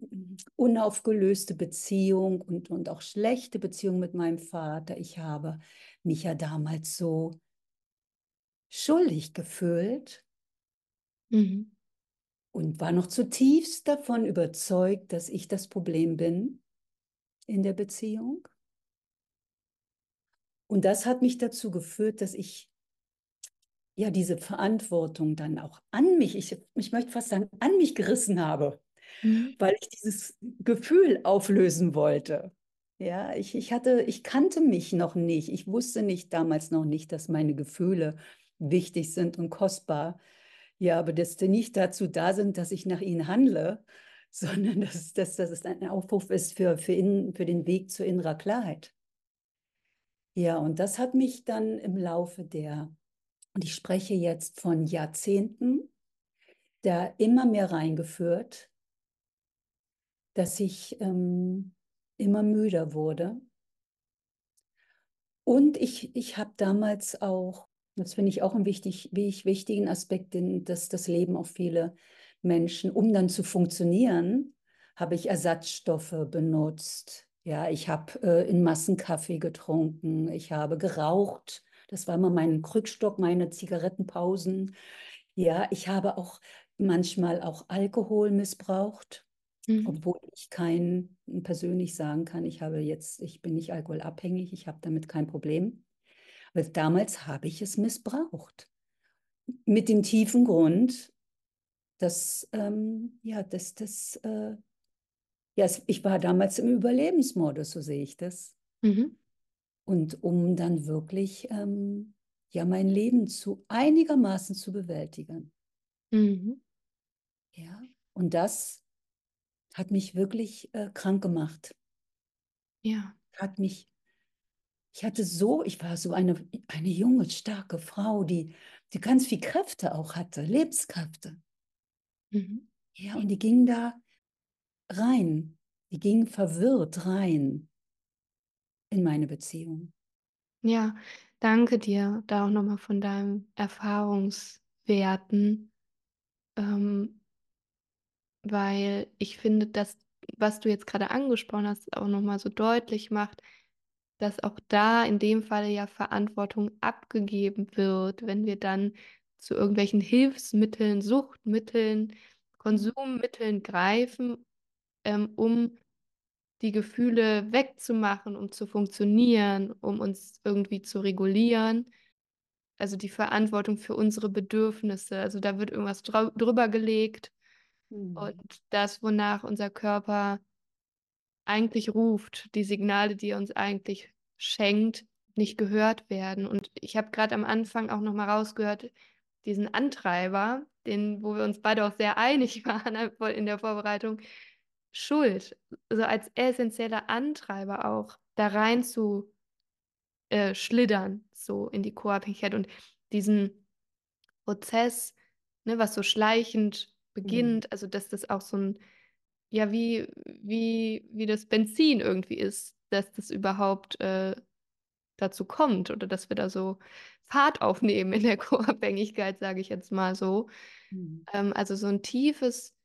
unaufgelöste Beziehung und, und auch schlechte Beziehung mit meinem Vater. Ich habe mich ja damals so schuldig gefühlt mhm. und war noch zutiefst davon überzeugt, dass ich das Problem bin in der Beziehung. Und das hat mich dazu geführt, dass ich ja diese Verantwortung dann auch an mich, ich, ich möchte fast sagen, an mich gerissen habe, mhm. weil ich dieses Gefühl auflösen wollte. Ja, ich, ich hatte, ich kannte mich noch nicht. Ich wusste nicht damals noch nicht, dass meine Gefühle wichtig sind und kostbar. Ja, aber dass die nicht dazu da sind, dass ich nach ihnen handle, [laughs] sondern dass, dass, dass es ein Aufruf ist für, für, in, für den Weg zur innerer Klarheit. Ja, und das hat mich dann im Laufe der und ich spreche jetzt von Jahrzehnten, da immer mehr reingeführt, dass ich ähm, immer müder wurde. Und ich, ich habe damals auch, das finde ich auch einen wichtig, wichtigen Aspekt, den, dass das Leben auch viele Menschen, um dann zu funktionieren, habe ich Ersatzstoffe benutzt. Ja, ich habe äh, in Massen Kaffee getrunken, ich habe geraucht, das war immer mein Krückstock, meine Zigarettenpausen. Ja, ich habe auch manchmal auch Alkohol missbraucht, mhm. obwohl ich kein persönlich sagen kann, ich habe jetzt, ich bin nicht alkoholabhängig, ich habe damit kein Problem. Aber damals habe ich es missbraucht. Mit dem tiefen Grund, dass, ähm, ja, dass das, äh, ja, ich war damals im Überlebensmodus, so sehe ich das. Mhm. Und um dann wirklich ähm, ja mein Leben zu einigermaßen zu bewältigen. Mhm. Ja, und das hat mich wirklich äh, krank gemacht. Ja. Hat mich, ich hatte so, ich war so eine, eine junge, starke Frau, die, die ganz viel Kräfte auch hatte, Lebenskräfte. Mhm. Ja, und die ging da rein, die ging verwirrt rein in meine Beziehung. Ja, danke dir da auch nochmal von deinen Erfahrungswerten, ähm, weil ich finde, dass was du jetzt gerade angesprochen hast, auch nochmal so deutlich macht, dass auch da in dem Falle ja Verantwortung abgegeben wird, wenn wir dann zu irgendwelchen Hilfsmitteln, Suchtmitteln, Konsummitteln greifen, ähm, um die Gefühle wegzumachen, um zu funktionieren, um uns irgendwie zu regulieren. Also die Verantwortung für unsere Bedürfnisse. Also da wird irgendwas drüber gelegt. Mhm. Und das, wonach unser Körper eigentlich ruft, die Signale, die er uns eigentlich schenkt, nicht gehört werden. Und ich habe gerade am Anfang auch nochmal rausgehört, diesen Antreiber, den, wo wir uns beide auch sehr einig [laughs] waren in der Vorbereitung, Schuld, also als essentieller Antreiber auch da rein zu äh, schlittern, so in die Co-Abhängigkeit und diesen Prozess, ne, was so schleichend beginnt, mhm. also dass das auch so ein, ja, wie, wie, wie das Benzin irgendwie ist, dass das überhaupt äh, dazu kommt oder dass wir da so Fahrt aufnehmen in der [laughs] Co-Abhängigkeit, sage ich jetzt mal so. Mhm. Ähm, also so ein tiefes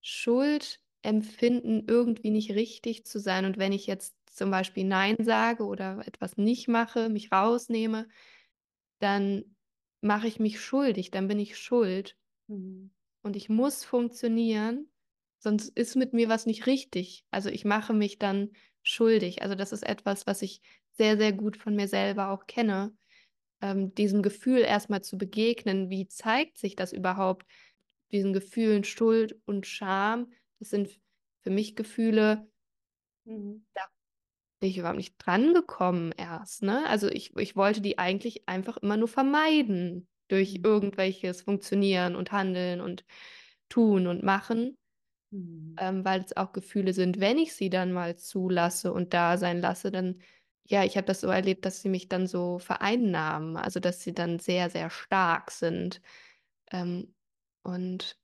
Schuldempfinden, irgendwie nicht richtig zu sein. Und wenn ich jetzt zum Beispiel Nein sage oder etwas nicht mache, mich rausnehme, dann mache ich mich schuldig, dann bin ich schuld. Mhm. Und ich muss funktionieren, sonst ist mit mir was nicht richtig. Also ich mache mich dann schuldig. Also das ist etwas, was ich sehr, sehr gut von mir selber auch kenne. Ähm, diesem Gefühl erstmal zu begegnen, wie zeigt sich das überhaupt? Diesen Gefühlen Schuld und Scham, das sind für mich Gefühle, mhm. da bin ich überhaupt nicht dran gekommen erst. Ne? Also ich, ich wollte die eigentlich einfach immer nur vermeiden durch mhm. irgendwelches Funktionieren und Handeln und Tun und Machen. Mhm. Ähm, weil es auch Gefühle sind, wenn ich sie dann mal zulasse und da sein lasse, dann, ja, ich habe das so erlebt, dass sie mich dann so vereinnahmen, also dass sie dann sehr, sehr stark sind. Ähm, und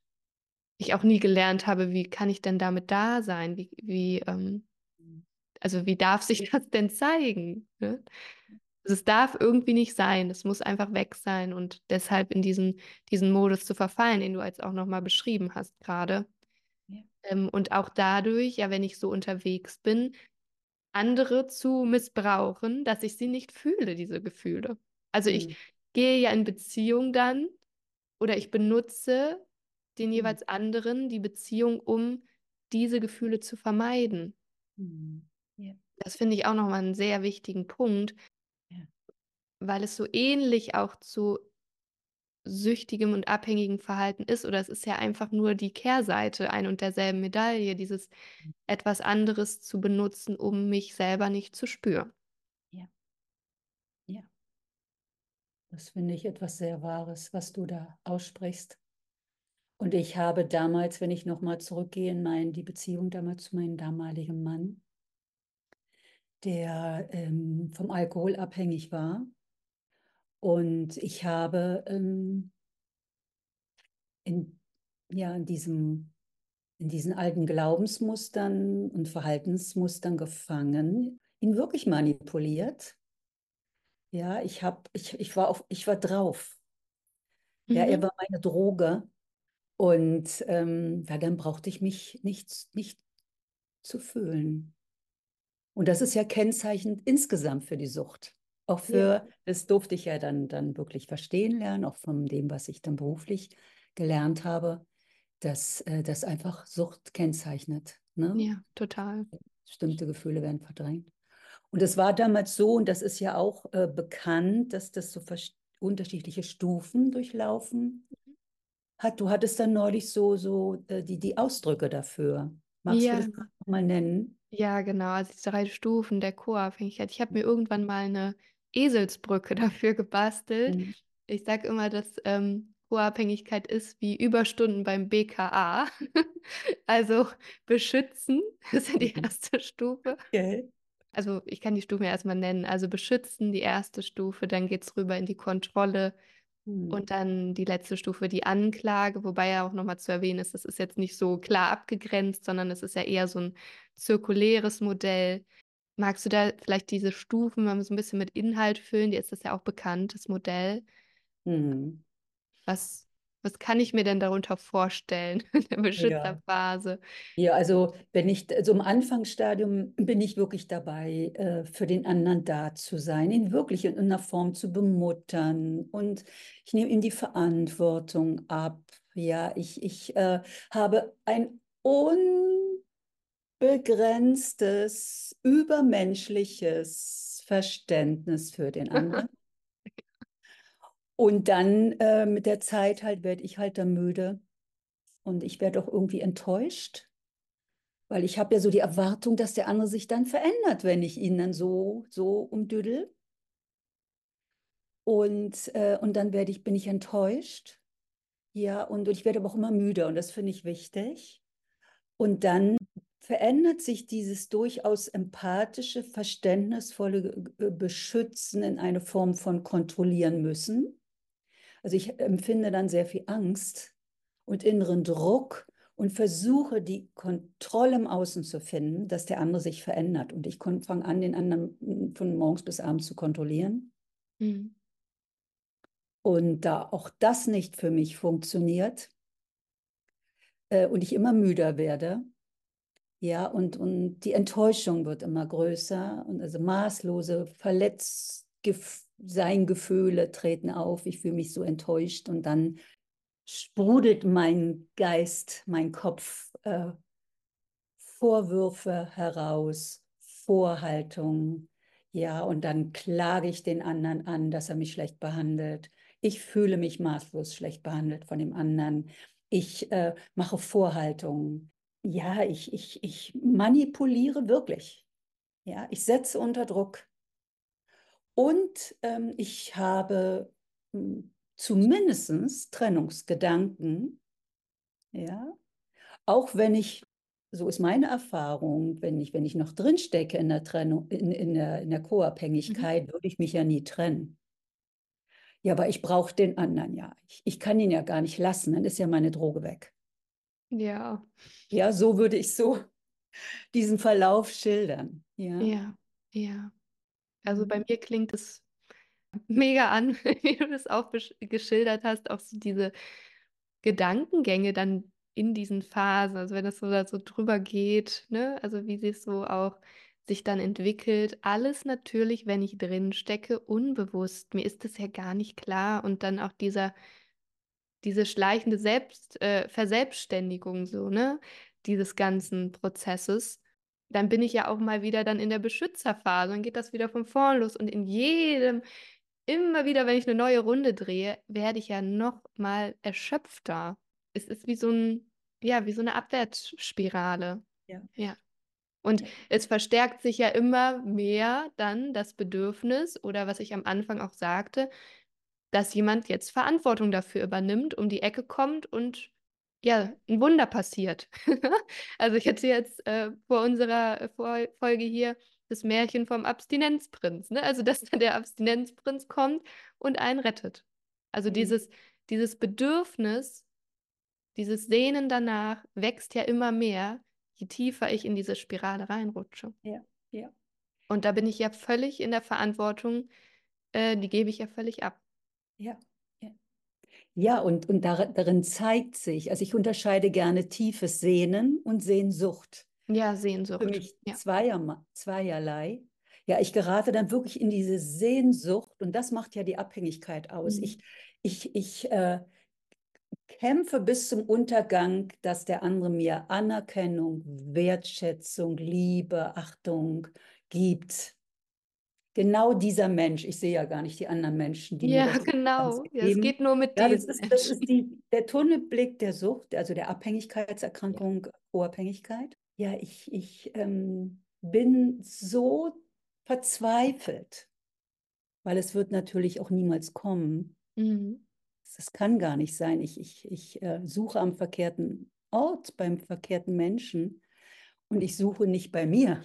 ich auch nie gelernt habe, wie kann ich denn damit da sein? Wie, wie, ähm, also wie darf sich das denn zeigen? Ne? Also es darf irgendwie nicht sein, es muss einfach weg sein und deshalb in diesen, diesen Modus zu verfallen, den du jetzt auch nochmal beschrieben hast gerade. Ja. Ähm, und auch dadurch, ja, wenn ich so unterwegs bin, andere zu missbrauchen, dass ich sie nicht fühle, diese Gefühle. Also mhm. ich gehe ja in Beziehung dann oder ich benutze den mhm. jeweils anderen die Beziehung, um diese Gefühle zu vermeiden. Mhm. Ja. Das finde ich auch nochmal einen sehr wichtigen Punkt, ja. weil es so ähnlich auch zu süchtigem und abhängigem Verhalten ist, oder es ist ja einfach nur die Kehrseite ein und derselben Medaille, dieses mhm. etwas anderes zu benutzen, um mich selber nicht zu spüren. Ja. Ja. Das finde ich etwas sehr Wahres, was du da aussprichst. Und ich habe damals, wenn ich nochmal zurückgehe in mein, die Beziehung damals zu meinem damaligen Mann, der ähm, vom Alkohol abhängig war. Und ich habe ähm, in, ja, in, diesem, in diesen alten Glaubensmustern und Verhaltensmustern gefangen, ihn wirklich manipuliert. Ja, ich, hab, ich, ich, war, auf, ich war drauf. Mhm. Ja, er mhm. war meine Droge. Und ähm, ja, dann brauchte ich mich nicht, nicht zu fühlen. Und das ist ja kennzeichnend insgesamt für die Sucht. Auch für, ja. das durfte ich ja dann, dann wirklich verstehen lernen, auch von dem, was ich dann beruflich gelernt habe, dass äh, das einfach Sucht kennzeichnet. Ne? Ja, total. Bestimmte Gefühle werden verdrängt. Und es war damals so, und das ist ja auch äh, bekannt, dass das so unterschiedliche Stufen durchlaufen hat. Du hattest dann neulich so, so äh, die, die Ausdrücke dafür. Magst ja. du das mal nennen? Ja, genau, also die drei Stufen der Co-Abhängigkeit. Ich habe mir irgendwann mal eine Eselsbrücke [laughs] dafür gebastelt. Mhm. Ich sage immer, dass ähm, Co-Abhängigkeit ist wie Überstunden beim BKA. [laughs] also beschützen, das [laughs] ist die mhm. erste Stufe. Okay. Also ich kann die Stufen ja erstmal nennen. Also beschützen, die erste Stufe, dann geht es rüber in die Kontrolle, hm. Und dann die letzte Stufe, die Anklage, wobei ja auch nochmal zu erwähnen ist, das ist jetzt nicht so klar abgegrenzt, sondern es ist ja eher so ein zirkuläres Modell. Magst du da vielleicht diese Stufen mal so ein bisschen mit Inhalt füllen? Dir ist das ja auch bekannt, das Modell. Mhm. Was, was kann ich mir denn darunter vorstellen [laughs] in der Beschützerphase? Ja. ja, also wenn ich, also im Anfangsstadium bin ich wirklich dabei, äh, für den anderen da zu sein, ihn wirklich in einer Form zu bemuttern und ich nehme ihm die Verantwortung ab. Ja, ich, ich äh, habe ein unbegrenztes, übermenschliches Verständnis für den anderen. Und dann äh, mit der Zeit halt werde ich halt dann müde und ich werde auch irgendwie enttäuscht, weil ich habe ja so die Erwartung, dass der andere sich dann verändert, wenn ich ihn dann so, so umdüdel. Und, äh, und dann werde ich, bin ich enttäuscht. Ja, und, und ich werde aber auch immer müde und das finde ich wichtig. Und dann verändert sich dieses durchaus empathische, verständnisvolle Beschützen in eine Form von kontrollieren müssen. Also ich empfinde dann sehr viel Angst und inneren Druck und versuche die Kontrolle im Außen zu finden, dass der andere sich verändert. Und ich fange an, den anderen von morgens bis abends zu kontrollieren. Mhm. Und da auch das nicht für mich funktioniert äh, und ich immer müder werde, ja, und, und die Enttäuschung wird immer größer und also maßlose Verletz sein Gefühle treten auf. Ich fühle mich so enttäuscht und dann sprudelt mein Geist, mein Kopf äh, Vorwürfe heraus, Vorhaltungen. Ja, und dann klage ich den anderen an, dass er mich schlecht behandelt. Ich fühle mich maßlos schlecht behandelt von dem anderen. Ich äh, mache Vorhaltungen. Ja, ich, ich, ich manipuliere wirklich. Ja, ich setze unter Druck. Und ähm, ich habe hm, zumindest Trennungsgedanken, ja, auch wenn ich, so ist meine Erfahrung, wenn ich, wenn ich noch drinstecke in der Trennung, in, in der, in der Co-Abhängigkeit, mhm. würde ich mich ja nie trennen. Ja, aber ich brauche den anderen ja. Ich, ich kann ihn ja gar nicht lassen, dann ist ja meine Droge weg. Ja. Ja, so würde ich so [laughs] diesen Verlauf schildern. Ja, ja. ja. Also bei mhm. mir klingt es mega an, [laughs] wie du das auch geschildert hast, auch so diese Gedankengänge dann in diesen Phasen, also wenn das so, so drüber geht, ne? Also wie sie es so auch sich dann entwickelt. Alles natürlich, wenn ich drin stecke, unbewusst. Mir ist das ja gar nicht klar. Und dann auch dieser, diese schleichende Selbst, äh, Verselbstständigung so, ne? Dieses ganzen Prozesses dann bin ich ja auch mal wieder dann in der Beschützerphase. Dann geht das wieder von vorn los. Und in jedem, immer wieder, wenn ich eine neue Runde drehe, werde ich ja noch mal erschöpfter. Es ist wie so ein, ja, wie so eine Abwärtsspirale. Ja. ja. Und ja. es verstärkt sich ja immer mehr dann das Bedürfnis oder was ich am Anfang auch sagte, dass jemand jetzt Verantwortung dafür übernimmt, um die Ecke kommt und ja, ein Wunder passiert. [laughs] also ich hatte jetzt äh, vor unserer Folge hier das Märchen vom Abstinenzprinz, ne? Also [laughs] dass dann der Abstinenzprinz kommt und einen rettet. Also mhm. dieses, dieses Bedürfnis, dieses Sehnen danach wächst ja immer mehr, je tiefer ich in diese Spirale reinrutsche. Ja, ja. Und da bin ich ja völlig in der Verantwortung, äh, die gebe ich ja völlig ab. Ja, ja, und, und darin zeigt sich, also ich unterscheide gerne tiefes Sehnen und Sehnsucht. Ja, Sehnsucht. Für mich ja. zweier, zweierlei. Ja, ich gerate dann wirklich in diese Sehnsucht und das macht ja die Abhängigkeit aus. Mhm. Ich, ich, ich äh, kämpfe bis zum Untergang, dass der andere mir Anerkennung, Wertschätzung, Liebe, Achtung gibt genau dieser Mensch, ich sehe ja gar nicht die anderen Menschen, die ja, genau. Ja, es geht nur mit ja, das ist, das ist die, der Tunnelblick der Sucht, also der Abhängigkeitserkrankung, Abhängigkeit. Ja, ich, ich ähm, bin so verzweifelt, weil es wird natürlich auch niemals kommen. Mhm. Das kann gar nicht sein. Ich, ich, ich äh, suche am verkehrten Ort, beim verkehrten Menschen und ich suche nicht bei mir.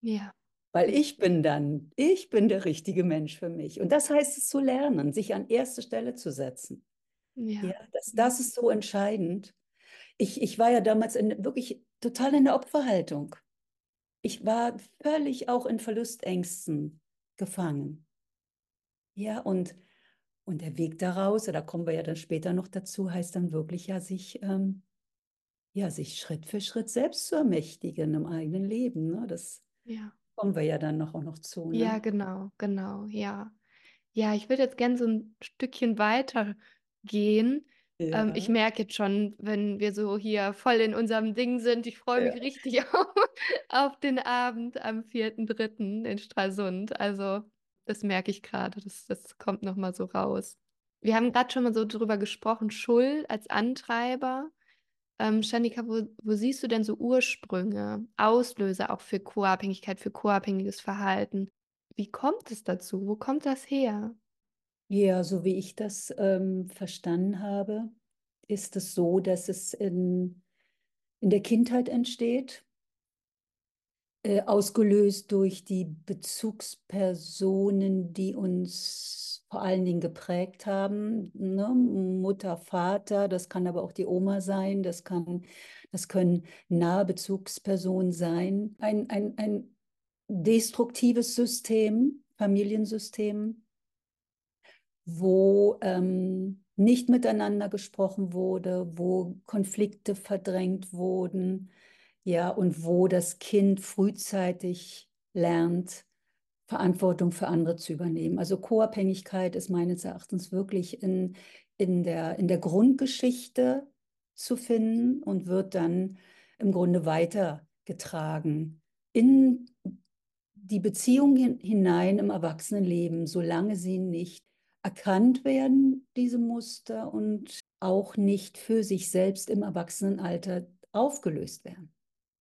Ja. Weil ich bin dann, ich bin der richtige Mensch für mich. Und das heißt es zu lernen, sich an erste Stelle zu setzen. Ja. ja das, das ist so entscheidend. Ich, ich war ja damals in, wirklich total in der Opferhaltung. Ich war völlig auch in Verlustängsten gefangen. Ja, und, Und der Weg daraus, da kommen wir ja dann später noch dazu, heißt dann wirklich ja, sich, ähm, ja, sich Schritt für Schritt selbst zu ermächtigen im eigenen Leben. Ne? Das ja. Kommen wir ja dann noch auch noch zu. Ne? Ja, genau, genau, ja. Ja, ich würde jetzt gerne so ein Stückchen weiter gehen. Ja. Ähm, ich merke jetzt schon, wenn wir so hier voll in unserem Ding sind, ich freue mich ja. richtig [laughs] auf, auf den Abend am 4.3. in Stralsund. Also das merke ich gerade, das, das kommt nochmal so raus. Wir haben gerade schon mal so drüber gesprochen, Schuld als Antreiber. Ähm, Shanika, wo, wo siehst du denn so Ursprünge, Auslöser auch für Co-Abhängigkeit, für co-abhängiges Verhalten? Wie kommt es dazu? Wo kommt das her? Ja, so wie ich das ähm, verstanden habe, ist es so, dass es in, in der Kindheit entsteht äh, ausgelöst durch die Bezugspersonen, die uns vor allen Dingen geprägt haben. Ne? Mutter, Vater, das kann aber auch die Oma sein, das, kann, das können nahe Bezugspersonen sein. Ein, ein, ein destruktives System, Familiensystem, wo ähm, nicht miteinander gesprochen wurde, wo Konflikte verdrängt wurden, ja, und wo das Kind frühzeitig lernt, Verantwortung für andere zu übernehmen. Also Co-Abhängigkeit ist meines Erachtens wirklich in, in, der, in der Grundgeschichte zu finden und wird dann im Grunde weitergetragen in die Beziehung hinein im Erwachsenenleben, solange sie nicht erkannt werden, diese Muster, und auch nicht für sich selbst im Erwachsenenalter aufgelöst werden.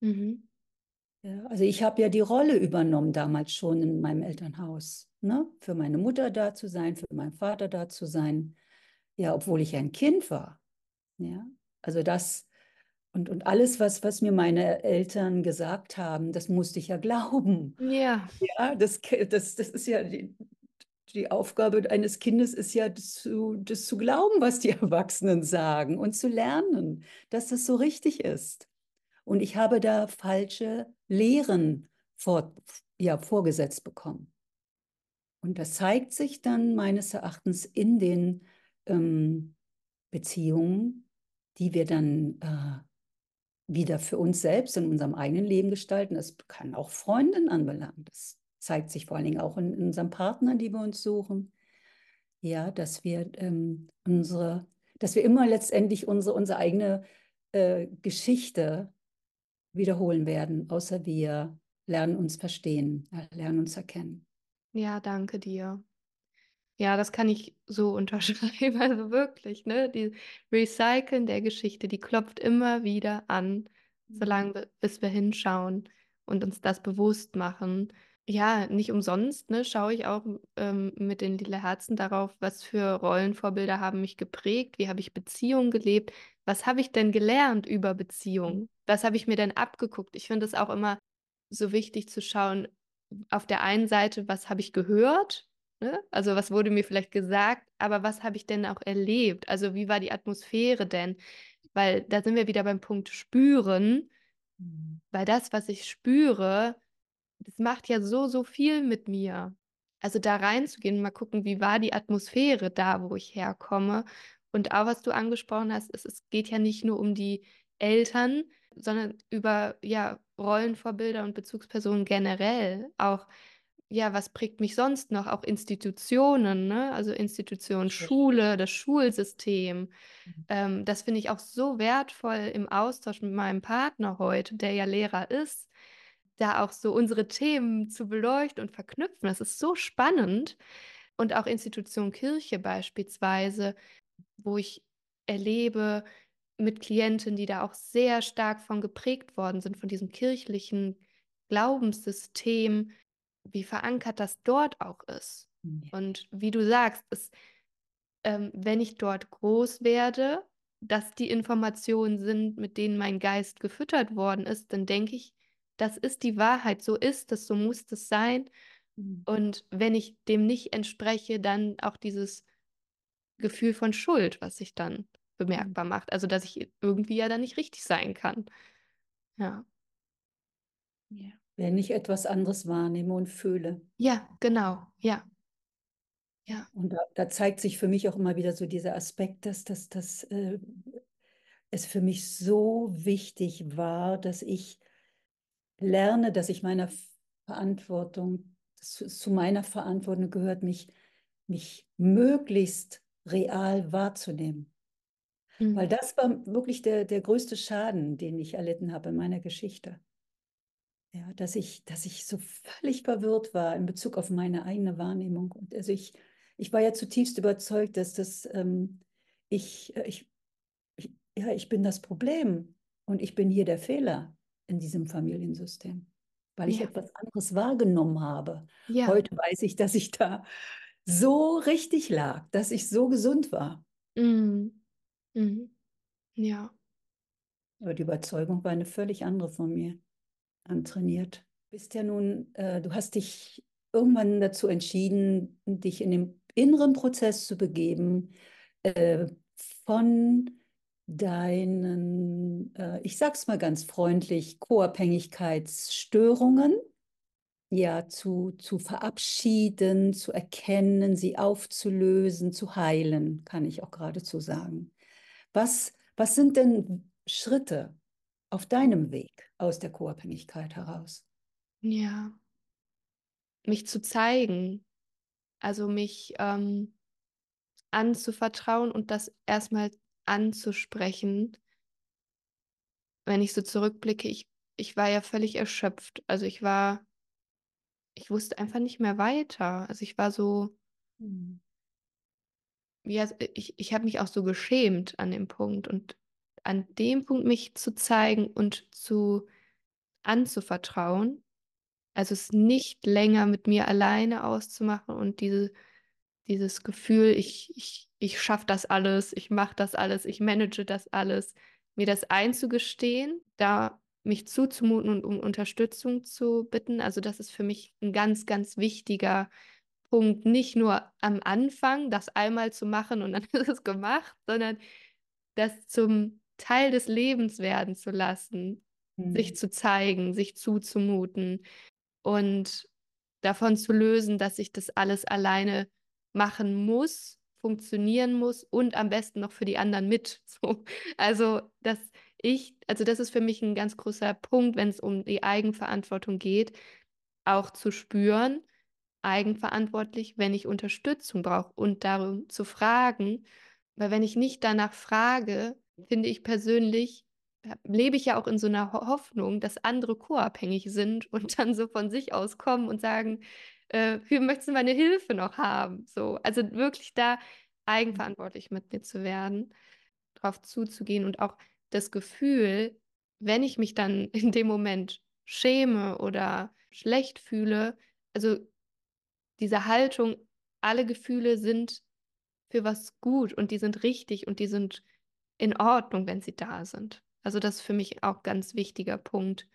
Mhm. Ja, also ich habe ja die Rolle übernommen damals schon in meinem Elternhaus, ne? Für meine Mutter da zu sein, für meinen Vater da zu sein. Ja, obwohl ich ein Kind war. Ja, also das und, und alles, was, was mir meine Eltern gesagt haben, das musste ich ja glauben. Ja. Ja, das, das, das ist ja die, die Aufgabe eines Kindes ist ja, zu, das zu glauben, was die [laughs] Erwachsenen sagen und zu lernen, dass das so richtig ist. Und ich habe da falsche Lehren vor, ja, vorgesetzt bekommen. Und das zeigt sich dann meines Erachtens in den ähm, Beziehungen, die wir dann äh, wieder für uns selbst in unserem eigenen Leben gestalten. Das kann auch Freundinnen anbelangen. Das zeigt sich vor allen Dingen auch in, in unseren Partnern, die wir uns suchen. Ja, dass wir ähm, unsere, dass wir immer letztendlich unsere, unsere eigene äh, Geschichte wiederholen werden, außer wir lernen uns verstehen, äh, lernen uns erkennen. Ja, danke dir. Ja, das kann ich so [laughs] unterschreiben. Also wirklich, ne? Die Recyceln der Geschichte, die klopft immer wieder an, solange bis wir hinschauen und uns das bewusst machen. Ja, nicht umsonst, ne, schaue ich auch ähm, mit den Lila Herzen darauf, was für Rollenvorbilder haben mich geprägt, wie habe ich Beziehungen gelebt, was habe ich denn gelernt über Beziehungen? Was habe ich mir denn abgeguckt? Ich finde es auch immer so wichtig zu schauen, auf der einen Seite, was habe ich gehört? Ne? Also was wurde mir vielleicht gesagt, aber was habe ich denn auch erlebt? Also wie war die Atmosphäre denn? Weil da sind wir wieder beim Punkt spüren, mhm. weil das, was ich spüre, das macht ja so, so viel mit mir. Also da reinzugehen, mal gucken, wie war die Atmosphäre da, wo ich herkomme und auch was du angesprochen hast, ist, es geht ja nicht nur um die Eltern, sondern über ja, Rollenvorbilder und Bezugspersonen generell. Auch, ja, was prägt mich sonst noch? Auch Institutionen, ne? Also Institutionen, Schule, das Schulsystem. Mhm. Ähm, das finde ich auch so wertvoll im Austausch mit meinem Partner heute, der ja Lehrer ist, da auch so unsere Themen zu beleuchten und verknüpfen. Das ist so spannend. Und auch Institution Kirche beispielsweise, wo ich erlebe mit Klienten, die da auch sehr stark von geprägt worden sind, von diesem kirchlichen Glaubenssystem, wie verankert das dort auch ist. Ja. Und wie du sagst, ist, ähm, wenn ich dort groß werde, dass die Informationen sind, mit denen mein Geist gefüttert worden ist, dann denke ich, das ist die Wahrheit, so ist es, so muss es sein. Mhm. Und wenn ich dem nicht entspreche, dann auch dieses Gefühl von Schuld, was sich dann bemerkbar mhm. macht. Also, dass ich irgendwie ja dann nicht richtig sein kann. Ja. ja. Wenn ich etwas anderes wahrnehme und fühle. Ja, genau, ja. Ja. Und da, da, zeigt sich für mich auch immer wieder so dieser Aspekt, dass, dass, dass äh, es für mich so wichtig war, dass ich lerne, dass ich meiner Verantwortung, zu meiner Verantwortung gehört, mich, mich möglichst real wahrzunehmen. Mhm. Weil das war wirklich der, der größte Schaden, den ich erlitten habe in meiner Geschichte. Ja, dass ich, dass ich so völlig verwirrt war in Bezug auf meine eigene Wahrnehmung. Und also ich, ich war ja zutiefst überzeugt, dass das, ähm, ich, äh, ich, ich, ja, ich bin das Problem und ich bin hier der Fehler in diesem Familiensystem, weil ich etwas anderes wahrgenommen habe. Ja. Heute weiß ich, dass ich da so richtig lag, dass ich so gesund war. Mhm. Mhm. Ja. Aber die Überzeugung war eine völlig andere von mir antrainiert. Du bist ja nun, äh, du hast dich irgendwann dazu entschieden, dich in den inneren Prozess zu begeben, äh, von deinen, äh, ich sag's mal ganz freundlich, Co-Abhängigkeitsstörungen ja zu, zu verabschieden, zu erkennen, sie aufzulösen, zu heilen, kann ich auch geradezu sagen. Was, was sind denn Schritte auf deinem Weg aus der Co-Abhängigkeit heraus? Ja, mich zu zeigen, also mich ähm, anzuvertrauen und das erstmal anzusprechen. Wenn ich so zurückblicke, ich, ich war ja völlig erschöpft. Also ich war, ich wusste einfach nicht mehr weiter. Also ich war so, mhm. ja, ich, ich habe mich auch so geschämt an dem Punkt. Und an dem Punkt mich zu zeigen und zu anzuvertrauen, also es nicht länger mit mir alleine auszumachen und diese, dieses Gefühl, ich, ich, ich schaffe das alles, ich mache das alles, ich manage das alles, mir das einzugestehen, da mich zuzumuten und um Unterstützung zu bitten. Also das ist für mich ein ganz, ganz wichtiger Punkt, nicht nur am Anfang das einmal zu machen und dann [laughs] ist es gemacht, sondern das zum Teil des Lebens werden zu lassen, mhm. sich zu zeigen, sich zuzumuten und davon zu lösen, dass ich das alles alleine machen muss, funktionieren muss und am besten noch für die anderen mit. [laughs] So. Also, dass ich, also das ist für mich ein ganz großer Punkt, wenn es um die Eigenverantwortung geht, auch zu spüren, eigenverantwortlich, wenn ich Unterstützung brauche und darum zu fragen, weil wenn ich nicht danach frage, finde ich persönlich, lebe ich ja auch in so einer Hoffnung, dass andere co-abhängig sind und [laughs] dann so von sich aus kommen und sagen, äh, wir möchten meine Hilfe noch haben. So, also wirklich da eigenverantwortlich mit mir zu werden, drauf zuzugehen und auch das Gefühl, wenn ich mich dann [laughs] in dem Moment schäme oder schlecht fühle, also diese Haltung, alle Gefühle sind für was gut und die sind richtig und die sind in Ordnung, wenn sie da sind. Also das ist für mich auch ganz wichtiger Punkt.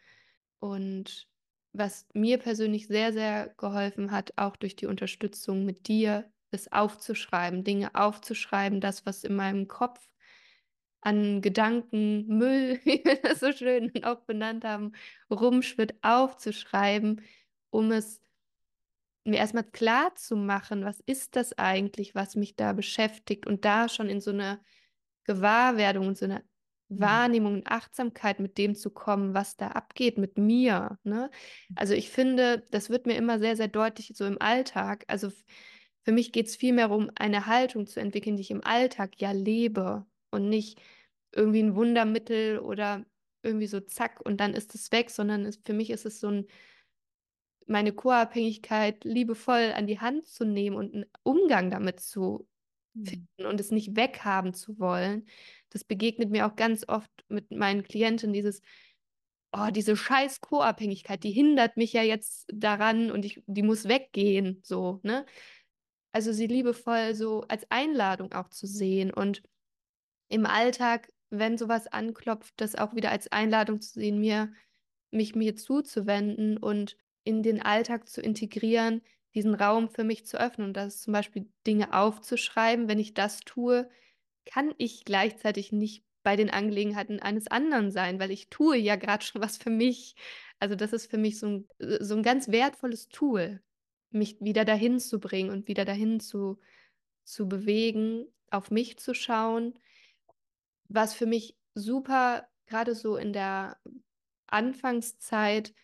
Und was mir persönlich sehr, sehr geholfen hat, auch durch die Unterstützung mit dir, ist aufzuschreiben, Dinge aufzuschreiben, das, was in meinem Kopf an Gedankenmüll, [laughs] wie wir das so schön auch benannt haben, rumschwirrt, aufzuschreiben, um es mir erstmal klar zu machen, was ist das eigentlich, was mich da beschäftigt und da schon in so eine Gewahrwerdung und so eine Mhm. Wahrnehmung und Achtsamkeit mit dem zu kommen, was da abgeht mit mir. Ne? Also ich finde, das wird mir immer sehr, sehr deutlich so im Alltag. Also für mich geht es vielmehr um eine Haltung zu entwickeln, die ich im Alltag ja lebe und nicht irgendwie ein Wundermittel oder irgendwie so zack und dann ist es weg, sondern es, für mich ist es so ein, meine Co-Abhängigkeit liebevoll an die Hand zu nehmen und einen Umgang damit zu finden mhm. und es nicht weghaben zu wollen. Das begegnet mir auch ganz oft mit meinen Klienten, dieses, oh, diese scheiß Co-Abhängigkeit, die hindert mich ja jetzt daran und ich, die muss weggehen, so, ne? Also sie liebevoll so als Einladung auch zu sehen und im Alltag, wenn sowas anklopft, das auch wieder als Einladung zu sehen, mir, mich mir zuzuwenden und in den Alltag zu integrieren, diesen Raum für mich zu öffnen. Und das ist zum Beispiel Dinge aufzuschreiben. Wenn ich das tue, kann ich gleichzeitig nicht bei den Angelegenheiten eines anderen sein, weil ich tue ja gerade schon was für mich. Also das ist für mich so ein, so ein ganz wertvolles Tool, mich wieder dahin zu bringen und wieder dahin zu, zu bewegen, auf mich zu schauen, was für mich super, gerade so in der Anfangszeit,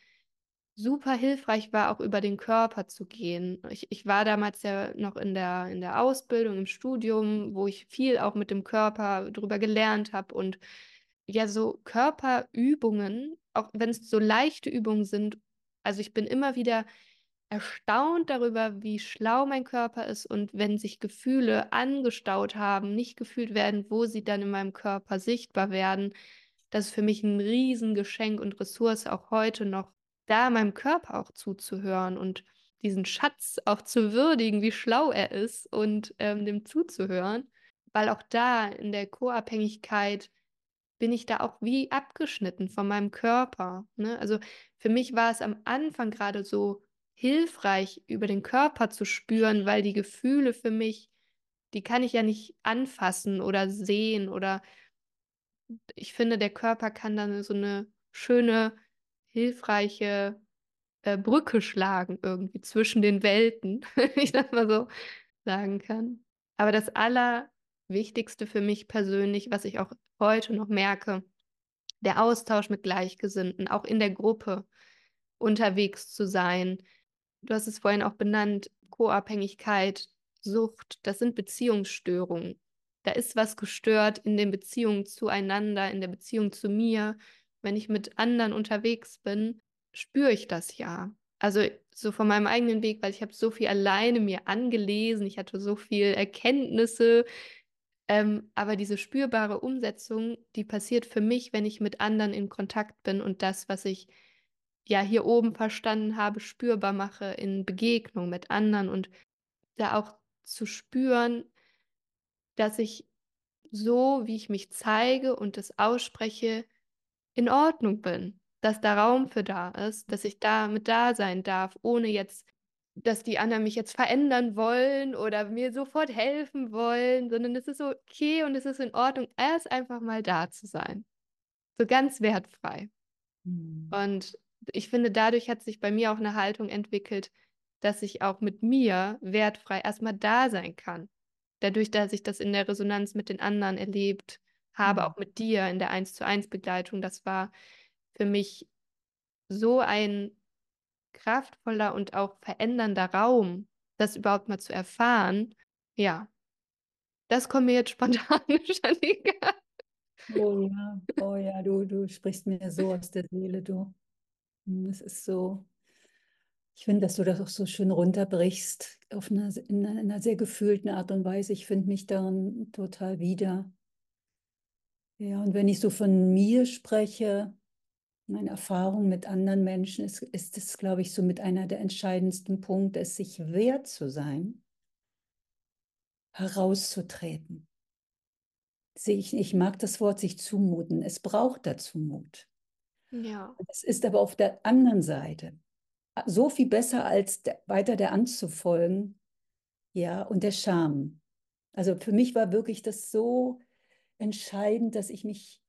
super hilfreich war, auch über den Körper zu gehen. Ich, ich war damals ja noch in der, in der Ausbildung, im Studium, wo ich viel auch mit dem Körper drüber gelernt habe und ja, so Körperübungen, auch wenn es so leichte Übungen sind, also ich bin immer wieder erstaunt darüber, wie schlau mein Körper ist und wenn sich Gefühle angestaut haben, nicht gefühlt werden, wo sie dann in meinem Körper sichtbar werden. Das ist für mich ein Riesengeschenk und Ressource auch heute noch, da meinem Körper auch zuzuhören und diesen Schatz auch zu würdigen, wie schlau er ist und ähm, dem zuzuhören, weil auch da in der Co-Abhängigkeit bin ich da auch wie abgeschnitten von meinem Körper. Ne? Also für mich war es am Anfang gerade so hilfreich, über den Körper zu spüren, weil die Gefühle für mich, die kann ich ja nicht anfassen oder sehen oder ich finde, der Körper kann dann so eine schöne, hilfreiche äh, Brücke schlagen irgendwie zwischen den Welten, [laughs] wenn ich das mal so sagen kann. Aber das Allerwichtigste für mich persönlich, was ich auch heute noch merke, der Austausch mit Gleichgesinnten, auch in der Gruppe unterwegs zu sein, du hast es vorhin auch benannt, Co-Abhängigkeit, Sucht, das sind Beziehungsstörungen. Da ist was gestört in den Beziehungen zueinander, in der Beziehung zu mir. Wenn ich mit anderen unterwegs bin, spüre ich das ja. Also so von meinem eigenen Weg, weil ich habe so viel alleine mir angelesen, ich hatte so viel Erkenntnisse, ähm, aber diese spürbare Umsetzung, die passiert für mich, wenn ich mit anderen in Kontakt bin und das, was ich ja hier oben verstanden habe, spürbar mache in Begegnung mit anderen und da auch zu spüren, dass ich so, wie ich mich zeige und das ausspreche, in Ordnung bin, dass da Raum für da ist, dass ich da mit da sein darf, ohne jetzt, dass die anderen mich jetzt verändern wollen oder mir sofort helfen wollen, sondern es ist okay und es ist in Ordnung, erst einfach mal da zu sein. So ganz wertfrei. Mhm. Und ich finde, dadurch hat sich bei mir auch eine Haltung entwickelt, dass ich auch mit mir wertfrei erstmal da sein kann. Dadurch, dass ich das in der Resonanz mit den anderen erlebt habe, mhm. auch mit dir in der 1 zu 1 Begleitung, das war für mich so ein kraftvoller und auch verändernder Raum, das überhaupt mal zu erfahren. Ja, das kommt mir jetzt spontan, Janika. [laughs] Oh ja, oh ja, du, du sprichst mir so aus der Seele, du. Es ist so, ich finde, dass du das auch so schön runterbrichst, auf eine, in einer sehr gefühlten Art und Weise. Ich finde mich darin total wieder. Ja, und wenn ich so von mir spreche, meine Erfahrung mit anderen Menschen, ist, ist es, glaube ich, so mit einer der entscheidendsten Punkte, es sich wert zu sein, herauszutreten. Ich, ich mag das Wort sich zumuten. Es braucht dazu Mut. Ja. Es ist aber auf der anderen Seite so viel besser, als der, weiter der Angst zu folgen. Ja, und der Scham. Also für mich war wirklich das so entscheidend, dass ich mich.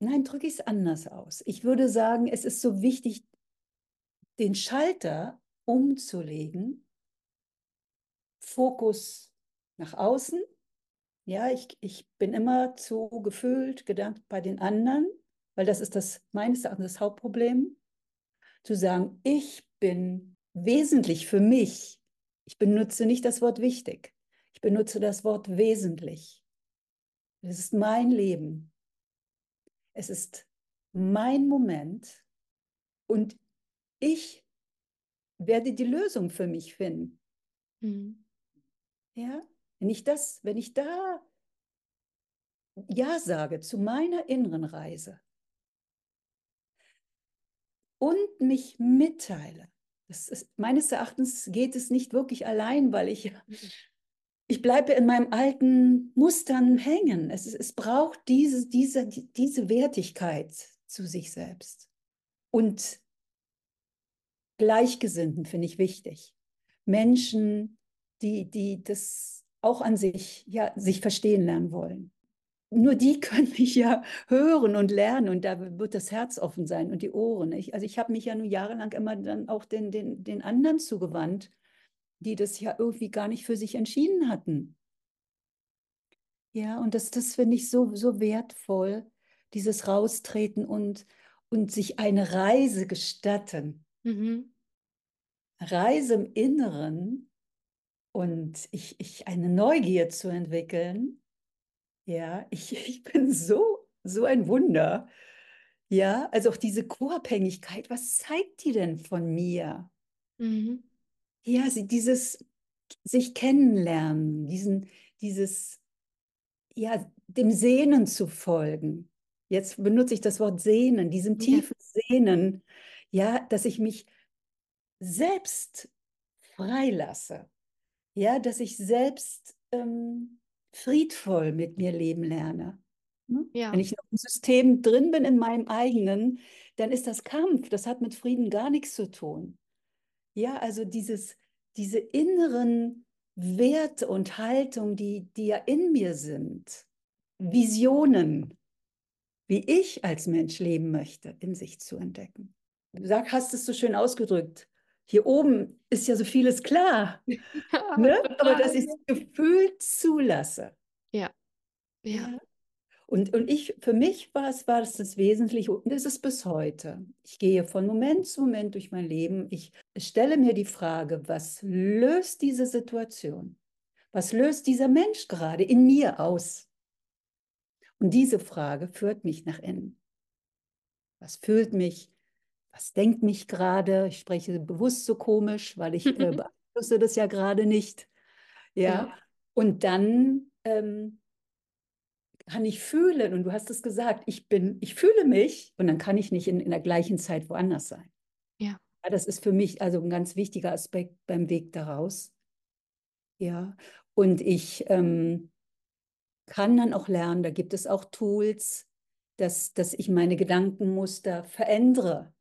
Nein, drücke ich es anders aus. Ich würde sagen, es ist so wichtig, den Schalter umzulegen, Fokus nach außen. Ja, ich, ich bin immer zu gefühlt, gedankt bei den anderen weil das ist das meines Erachtens das Hauptproblem, zu sagen, ich bin wesentlich für mich. Ich benutze nicht das Wort wichtig. Ich benutze das Wort wesentlich. Es ist mein Leben. Es ist mein Moment und ich werde die Lösung für mich finden. Mhm. Ja, wenn ich das, wenn ich da Ja sage zu meiner inneren Reise, und mich mitteile. Ist, meines Erachtens geht es nicht wirklich allein, weil ich, ich bleibe in meinem alten Mustern hängen. Es, es braucht diese, diese, diese Wertigkeit zu sich selbst. Und Gleichgesinnten finde ich wichtig. Menschen, die, die das auch an sich, ja, sich verstehen lernen wollen. Nur die [laughs] können mich ja hören und lernen und da wird das Herz offen sein und die Ohren. Ich, also ich habe mich ja nun jahrelang immer dann auch den, den, den anderen zugewandt, die das ja irgendwie gar nicht für sich entschieden hatten. Ja, und das, das finde ich so, so wertvoll, dieses Raustreten und, und sich eine Reise gestatten. Mhm. Reise im Inneren und ich, ich eine Neugier zu entwickeln. Ja, ich, [laughs] ich bin so, so ein Wunder. Ja, also auch diese Co-Abhängigkeit, was zeigt die denn von mir? Mhm. Ja, sie, dieses sich kennenlernen, diesen, dieses, ja, dem Sehnen zu folgen. Jetzt benutze ich das Wort Sehnen, diesem tiefen ja. Sehnen, ja, dass ich mich selbst freilasse, ja, dass ich selbst ähm, friedvoll mit mir leben lerne. Ne? Ja. Wenn ich noch im System drin bin in meinem eigenen, dann ist das Kampf, das hat mit Frieden gar nichts zu tun. Ja, also dieses, diese inneren Werte und Haltung, die, die ja in mir sind, Visionen, wie ich als Mensch leben möchte, in sich zu entdecken. Sag, hast es so schön ausgedrückt. Hier oben ist ja so vieles klar. Ja, [laughs] ne? Aber dass ich es gefühlt zulasse. Ja. ja. Und, und ich, für mich war es, war es das Wesentliche und ist es bis heute. Ich gehe von Moment zu Moment durch mein Leben. Ich stelle mir die Frage, was löst diese Situation? Was löst dieser Mensch gerade in mir aus? Und diese Frage führt mich nach innen. Was fühlt mich? Was denkt mich gerade? Ich spreche bewusst so komisch, weil ich äh, [laughs] beeinflusse das ja gerade nicht. Ja. ja. Und dann ähm, kann ich fühlen, und du hast es gesagt, ich bin, ich fühle mich und dann kann ich nicht in, in der gleichen Zeit woanders sein. Ja. ja. Das ist für mich also ein ganz wichtiger Aspekt beim Weg daraus. Ja. Und ich ähm, kann dann auch lernen, da gibt es auch Tools, dass, dass ich meine Gedankenmuster verändere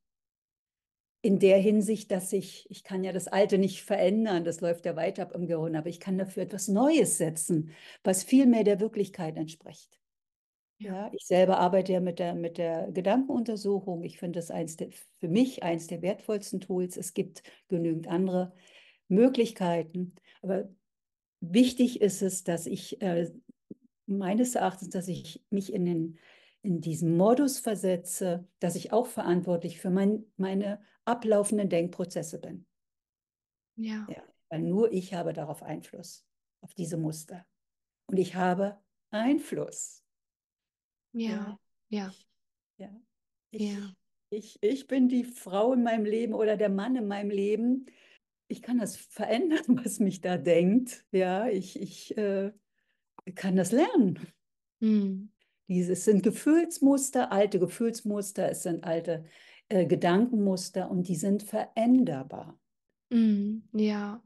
in der Hinsicht, dass ich, ich kann ja das Alte nicht verändern, das läuft ja weiter ab im Gehirn, aber ich kann dafür etwas Neues setzen, was viel mehr der Wirklichkeit entspricht. Ja, ich selber arbeite ja mit der, mit der Gedankenuntersuchung. Ich finde das eins der, für mich eins der wertvollsten Tools. Es gibt genügend andere Möglichkeiten. Aber wichtig ist es, dass ich äh, meines Erachtens, dass ich mich in den in diesen Modus versetze, dass ich auch verantwortlich für mein, meine ablaufenden Denkprozesse bin. Ja. ja. Weil nur ich habe darauf Einfluss, auf diese Muster. Und ich habe Einfluss. Ja, ja. Ja. Ich, ja. Ich, ich bin die Frau in meinem Leben oder der Mann in meinem Leben. Ich kann das verändern, [laughs] was mich da denkt. Ja, ich, ich äh, kann das lernen. Mhm. Dieses sind Gefühlsmuster, alte Gefühlsmuster, es sind alte äh, Gedankenmuster und die sind veränderbar. Mm, ja.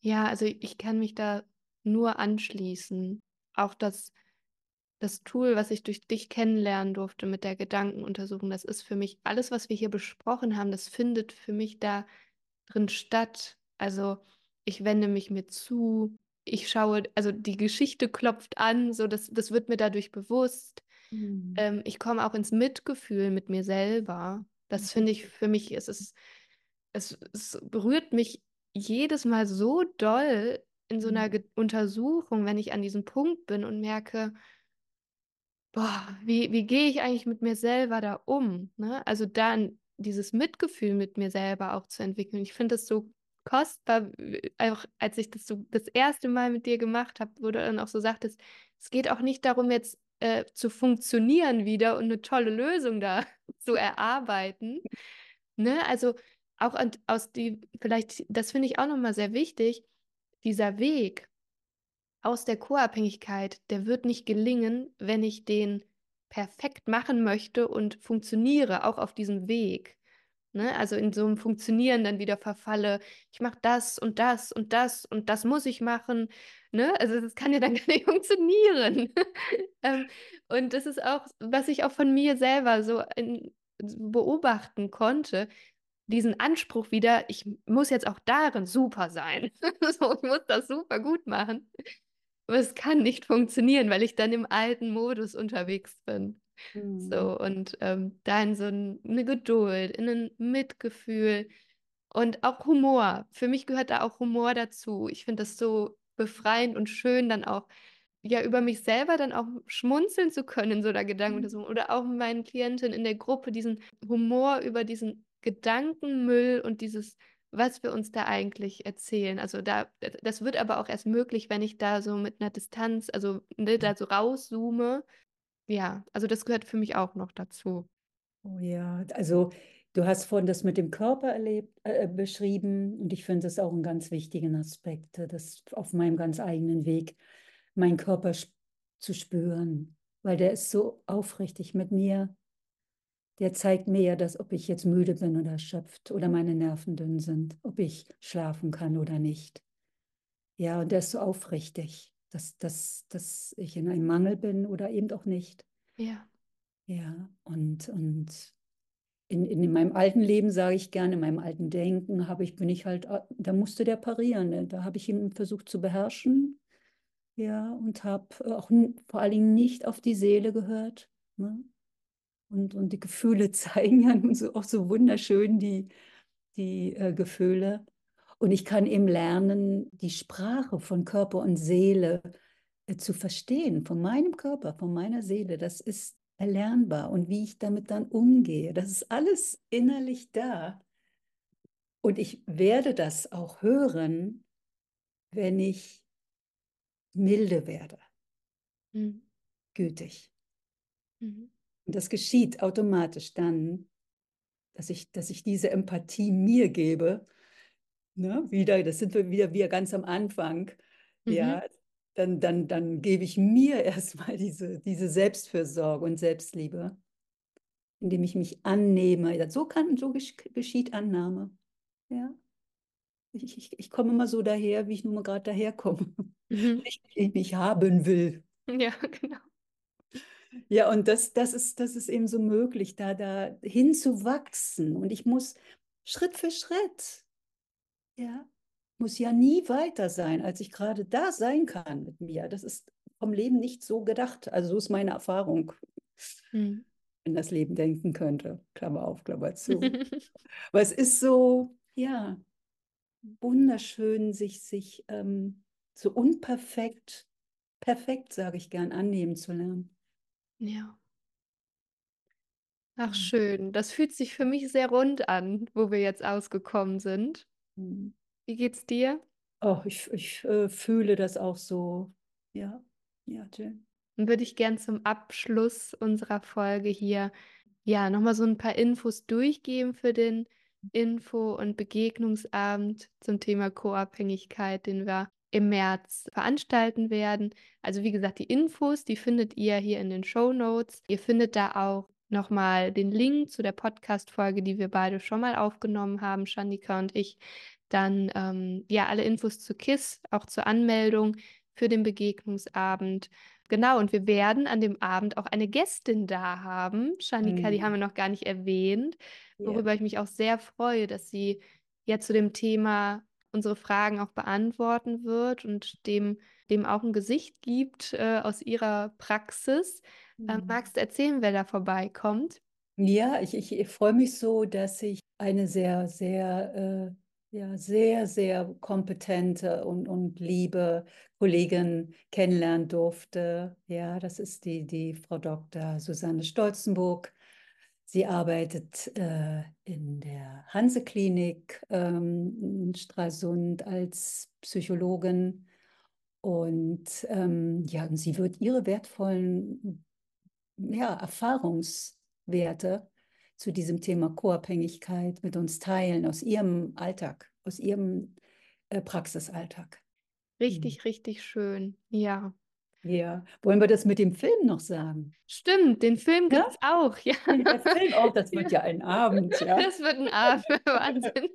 Ja, also ich kann mich da nur anschließen. Auch das, das Tool, was ich durch dich kennenlernen durfte mit der Gedankenuntersuchung, das ist für mich alles, was wir hier besprochen haben, das findet für mich da drin statt. Also ich wende mich mir zu, ich schaue, also die Geschichte klopft an, so das, das wird mir dadurch bewusst. Mhm. Ähm, ich komme auch ins Mitgefühl mit mir selber. Das mhm. finde ich für mich, es ist, es, es berührt mich jedes Mal so doll in so einer mhm. Untersuchung, wenn ich an diesem Punkt bin und merke, boah, wie, wie gehe ich eigentlich mit mir selber da um? Ne? Also dann dieses Mitgefühl mit mir selber auch zu entwickeln. Ich finde das so kostbar, auch als ich das so das erste Mal mit dir gemacht habe, wo du dann auch so sagtest, es geht auch nicht darum, jetzt äh, zu funktionieren wieder und eine tolle Lösung da [laughs] zu erarbeiten. Ne? Also auch aus die, vielleicht, das finde ich auch nochmal sehr wichtig, dieser Weg aus der Co-Abhängigkeit, der wird nicht gelingen, wenn ich den perfekt machen möchte und funktioniere, auch auf diesem Weg. Ne? Also in so einem Funktionieren dann wieder verfalle, ich mache das und das und das und das muss ich machen. Ne? Also das kann ja dann [laughs] gar nicht funktionieren. [laughs] ähm, und das ist auch, was ich auch von mir selber so in, beobachten konnte, diesen Anspruch wieder, ich muss jetzt auch darin super sein. [laughs] so, ich muss das super gut machen. Aber es kann nicht funktionieren, weil ich dann im alten Modus unterwegs bin. Mhm. So, und ähm, da in so ein, eine Geduld, in ein Mitgefühl und auch Humor. Für mich gehört da auch Humor dazu. Ich finde das so befreiend und schön, dann auch ja über mich selber dann auch schmunzeln zu können so einer Gedanken oder so. Oder auch meinen Klientinnen in der Gruppe diesen Humor über diesen Gedankenmüll und dieses, was wir uns da eigentlich erzählen. Also da, das wird aber auch erst möglich, wenn ich da so mit einer Distanz, also ne, da so rauszoome. Ja, also das gehört für mich auch noch dazu. Oh ja, also du hast vorhin das mit dem Körper erlebt, äh, beschrieben und ich finde das auch einen ganz wichtigen Aspekt, das auf meinem ganz eigenen Weg meinen Körper zu spüren, weil der ist so aufrichtig mit mir. Der zeigt mir ja, dass ob ich jetzt müde bin oder erschöpft oder meine Nerven dünn sind, ob ich schlafen kann oder nicht. Ja, und der ist so aufrichtig, dass, dass, dass ich in einem Mangel bin oder eben auch nicht. Ja. Ja, und, und in, in meinem alten Leben, sage ich gerne, in meinem alten Denken, habe ich, bin ich halt, da musste der parieren. Ne? Da habe ich ihn versucht zu beherrschen ja, und habe äh, auch vor allen Dingen nicht auf die Seele gehört. Ne? Und, und die Gefühle [laughs] zeigen ja nun so, auch so wunderschön die, die äh, Gefühle. Und ich kann eben lernen, die Sprache von Körper und Seele äh, zu verstehen, von meinem Körper, von meiner Seele. Das ist erlernbar. Und wie ich damit dann umgehe, das ist alles innerlich da. Und ich werde das auch hören, wenn ich milde werde, mhm. gütig. Mhm. Und das geschieht automatisch dann, dass ich, dass ich diese Empathie mir gebe. Ne? Wieder, das sind wir wieder, wieder ganz am Anfang. Mhm. Ja, dann, dann, dann gebe ich mir [laughs] erstmal diese, diese Selbstfürsorge und Selbstliebe, indem ich mich annehme. So kann, so geschieht Annahme. Ja. Ich, ich, ich komme immer so daher, wie ich nun mal gerade daherkomme. Mhm. [laughs] Wie ich mich haben will. Ja, [laughs] genau. Ja, und das, das, ist, das ist eben so möglich, da, da hinzuwachsen. Und ich muss Schritt für Schritt, ja, muss ja nie weiter sein, als ich gerade da sein kann mit mir. Das ist vom Leben nicht so gedacht. Also so ist meine Erfahrung. Mhm. Wenn das Leben denken könnte. Klammer auf, Klammer zu. [laughs] Aber es ist so, ja, wunderschön, sich, sich ähm, so unperfekt, perfekt, sage ich gern, annehmen zu lernen. Ja. Ach, schön. Das fühlt sich für mich sehr rund an, wo wir jetzt ausgekommen sind. Mhm. Wie geht's dir? Oh, ich, ich äh, fühle das auch so. Ja, ja, Jill. Dann würde ich gern zum Abschluss unserer Folge hier ja nochmal so ein paar Infos durchgeben für den Info- und Begegnungsabend zum Thema Co-Abhängigkeit, den wir im März veranstalten werden. Also wie gesagt, die Infos, die findet ihr hier in den Show Notes. Ihr findet da auch nochmal den Link zu der Podcast-Folge, die wir beide schon mal aufgenommen haben, Shandika und ich. Dann ähm, ja alle Infos zu KISS, auch zur Anmeldung für den Begegnungsabend. Genau, und wir werden an dem Abend auch eine Gästin da haben. Shanika, mhm. die haben wir noch gar nicht erwähnt, worüber ja. ich mich auch sehr freue, dass sie ja zu dem Thema unsere Fragen auch beantworten wird und dem, dem auch ein Gesicht gibt äh, aus ihrer Praxis. Äh, mhm. magst du erzählen, wer da vorbeikommt? Ja, ich, ich, ich freue mich so, dass ich eine sehr, sehr äh, ja, sehr, sehr kompetente und, und liebe Kollegin kennenlernen durfte. Ja, das ist die, die Frau Dr. Susanne Stolzenburg. Sie arbeitet äh, in der Hanse-Klinik ähm, in Stralsund als Psychologin. Und ähm, ja, und sie wird ihre wertvollen ja, Erfahrungswerte zu diesem Thema Co-Abhängigkeit mit uns teilen aus ihrem Alltag, aus ihrem äh, Praxisalltag. Richtig, mhm. richtig schön. Ja. Ja, wollen wir das mit dem Film noch sagen? Stimmt, den Film gibt es ja? auch, ja. Der Film auch, das wird ja, ja ein Abend, ja. [laughs] Das wird ein Abend, [laughs] Wahnsinn.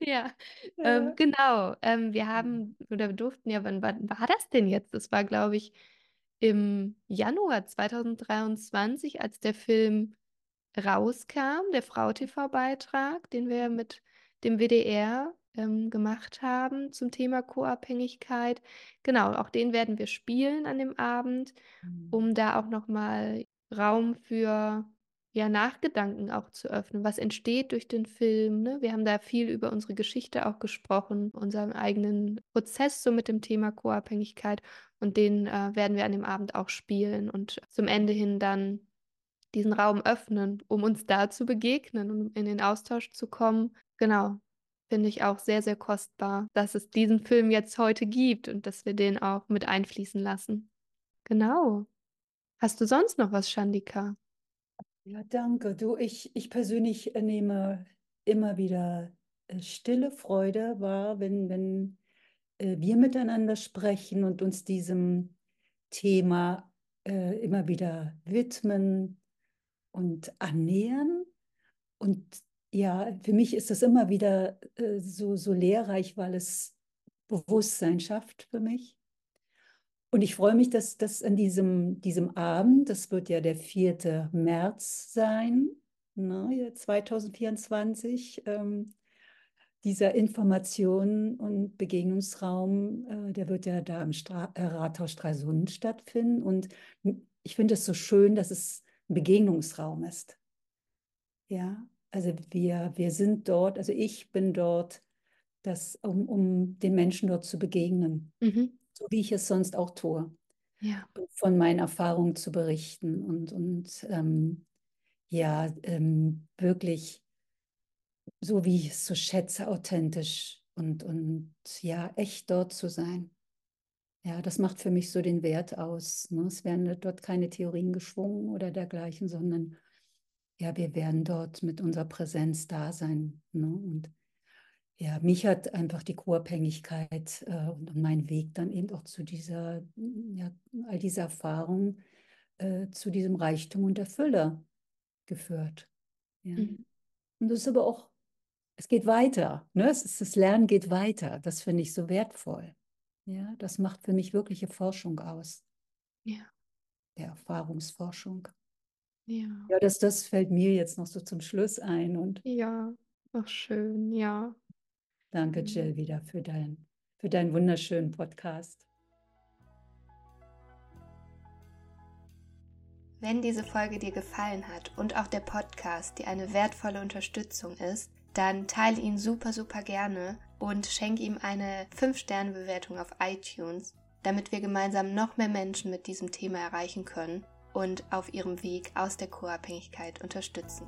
ja, ja. Ähm, genau. Ähm, wir haben, oder wir durften ja, wann, wann war das denn jetzt? Das war, glaube ich, im Januar 2023, als der Film rauskam, der Frau-TV-Beitrag, den wir mit dem WDR ähm, gemacht haben zum Thema Co-Abhängigkeit. Genau, auch den werden wir spielen an dem Abend, mhm. um da auch noch mal Raum für ja, Nachgedanken auch zu öffnen. Was entsteht durch den Film, ne? Wir haben da viel über unsere Geschichte auch gesprochen, unseren eigenen Prozess so mit dem Thema Co-Abhängigkeit und den äh, werden wir an dem Abend auch spielen und zum Ende hin dann diesen Raum öffnen, um uns da zu begegnen und in den Austausch zu kommen. Genau, finde ich auch sehr, sehr kostbar, dass es diesen Film jetzt heute gibt und dass wir den auch mit einfließen lassen. Genau. Hast du sonst noch was, Shandika? Ja, danke. Du, ich, ich persönlich nehme immer wieder äh, stille Freude wahr, wenn, wenn äh, wir miteinander sprechen und uns diesem Thema äh, immer wieder widmen und annähern. Und ja, für mich ist das immer wieder äh, so, so lehrreich, weil es Bewusstsein schafft für mich. Und ich freue mich, dass das an diesem, diesem Abend, das wird ja der 4. März sein, ne, 2024, ähm, dieser Information- und Begegnungsraum, äh, der wird ja da im Stra äh, Rathaus Stralsund stattfinden. Und ich finde es so schön, dass es ein Begegnungsraum ist. Ja, also wir, wir sind dort, also ich bin dort, das, um, um den Menschen dort zu begegnen. Mhm so wie ich es sonst auch tue. Ja. Von meinen Erfahrungen zu berichten und, und ähm, ja, ähm, wirklich so wie ich es so schätze, authentisch und, und ja, echt dort zu sein. Ja, das macht für mich so den Wert aus. Ne? Es werden dort keine Theorien geschwungen oder dergleichen, sondern ja, wir werden dort mit unserer Präsenz da sein. Ne? Und ja, mich hat einfach die Co-Abhängigkeit äh, und mein Weg dann eben auch zu dieser, ja, all diese Erfahrungen, äh, zu diesem Reichtum und der Fülle geführt. Ja. Mhm. Und das ist aber auch, es geht weiter. Ne? Es ist, das Lernen geht weiter. Das finde ich so wertvoll. Ja, das macht für mich wirkliche Forschung aus. Ja. Der Erfahrungsforschung. Ja. Ja, das, das fällt mir jetzt noch so zum Schluss ein. Und ja, ach schön, ja. Danke, Jill, wieder für, dein, für deinen wunderschönen Podcast. Wenn diese Folge dir gefallen hat und auch der Podcast dir eine wertvolle Unterstützung ist, dann teile ihn super, super gerne und schenke ihm eine 5-Sterne-Bewertung auf iTunes, damit wir gemeinsam noch mehr Menschen mit diesem Thema erreichen können und auf ihrem Weg aus der Co-Abhängigkeit unterstützen.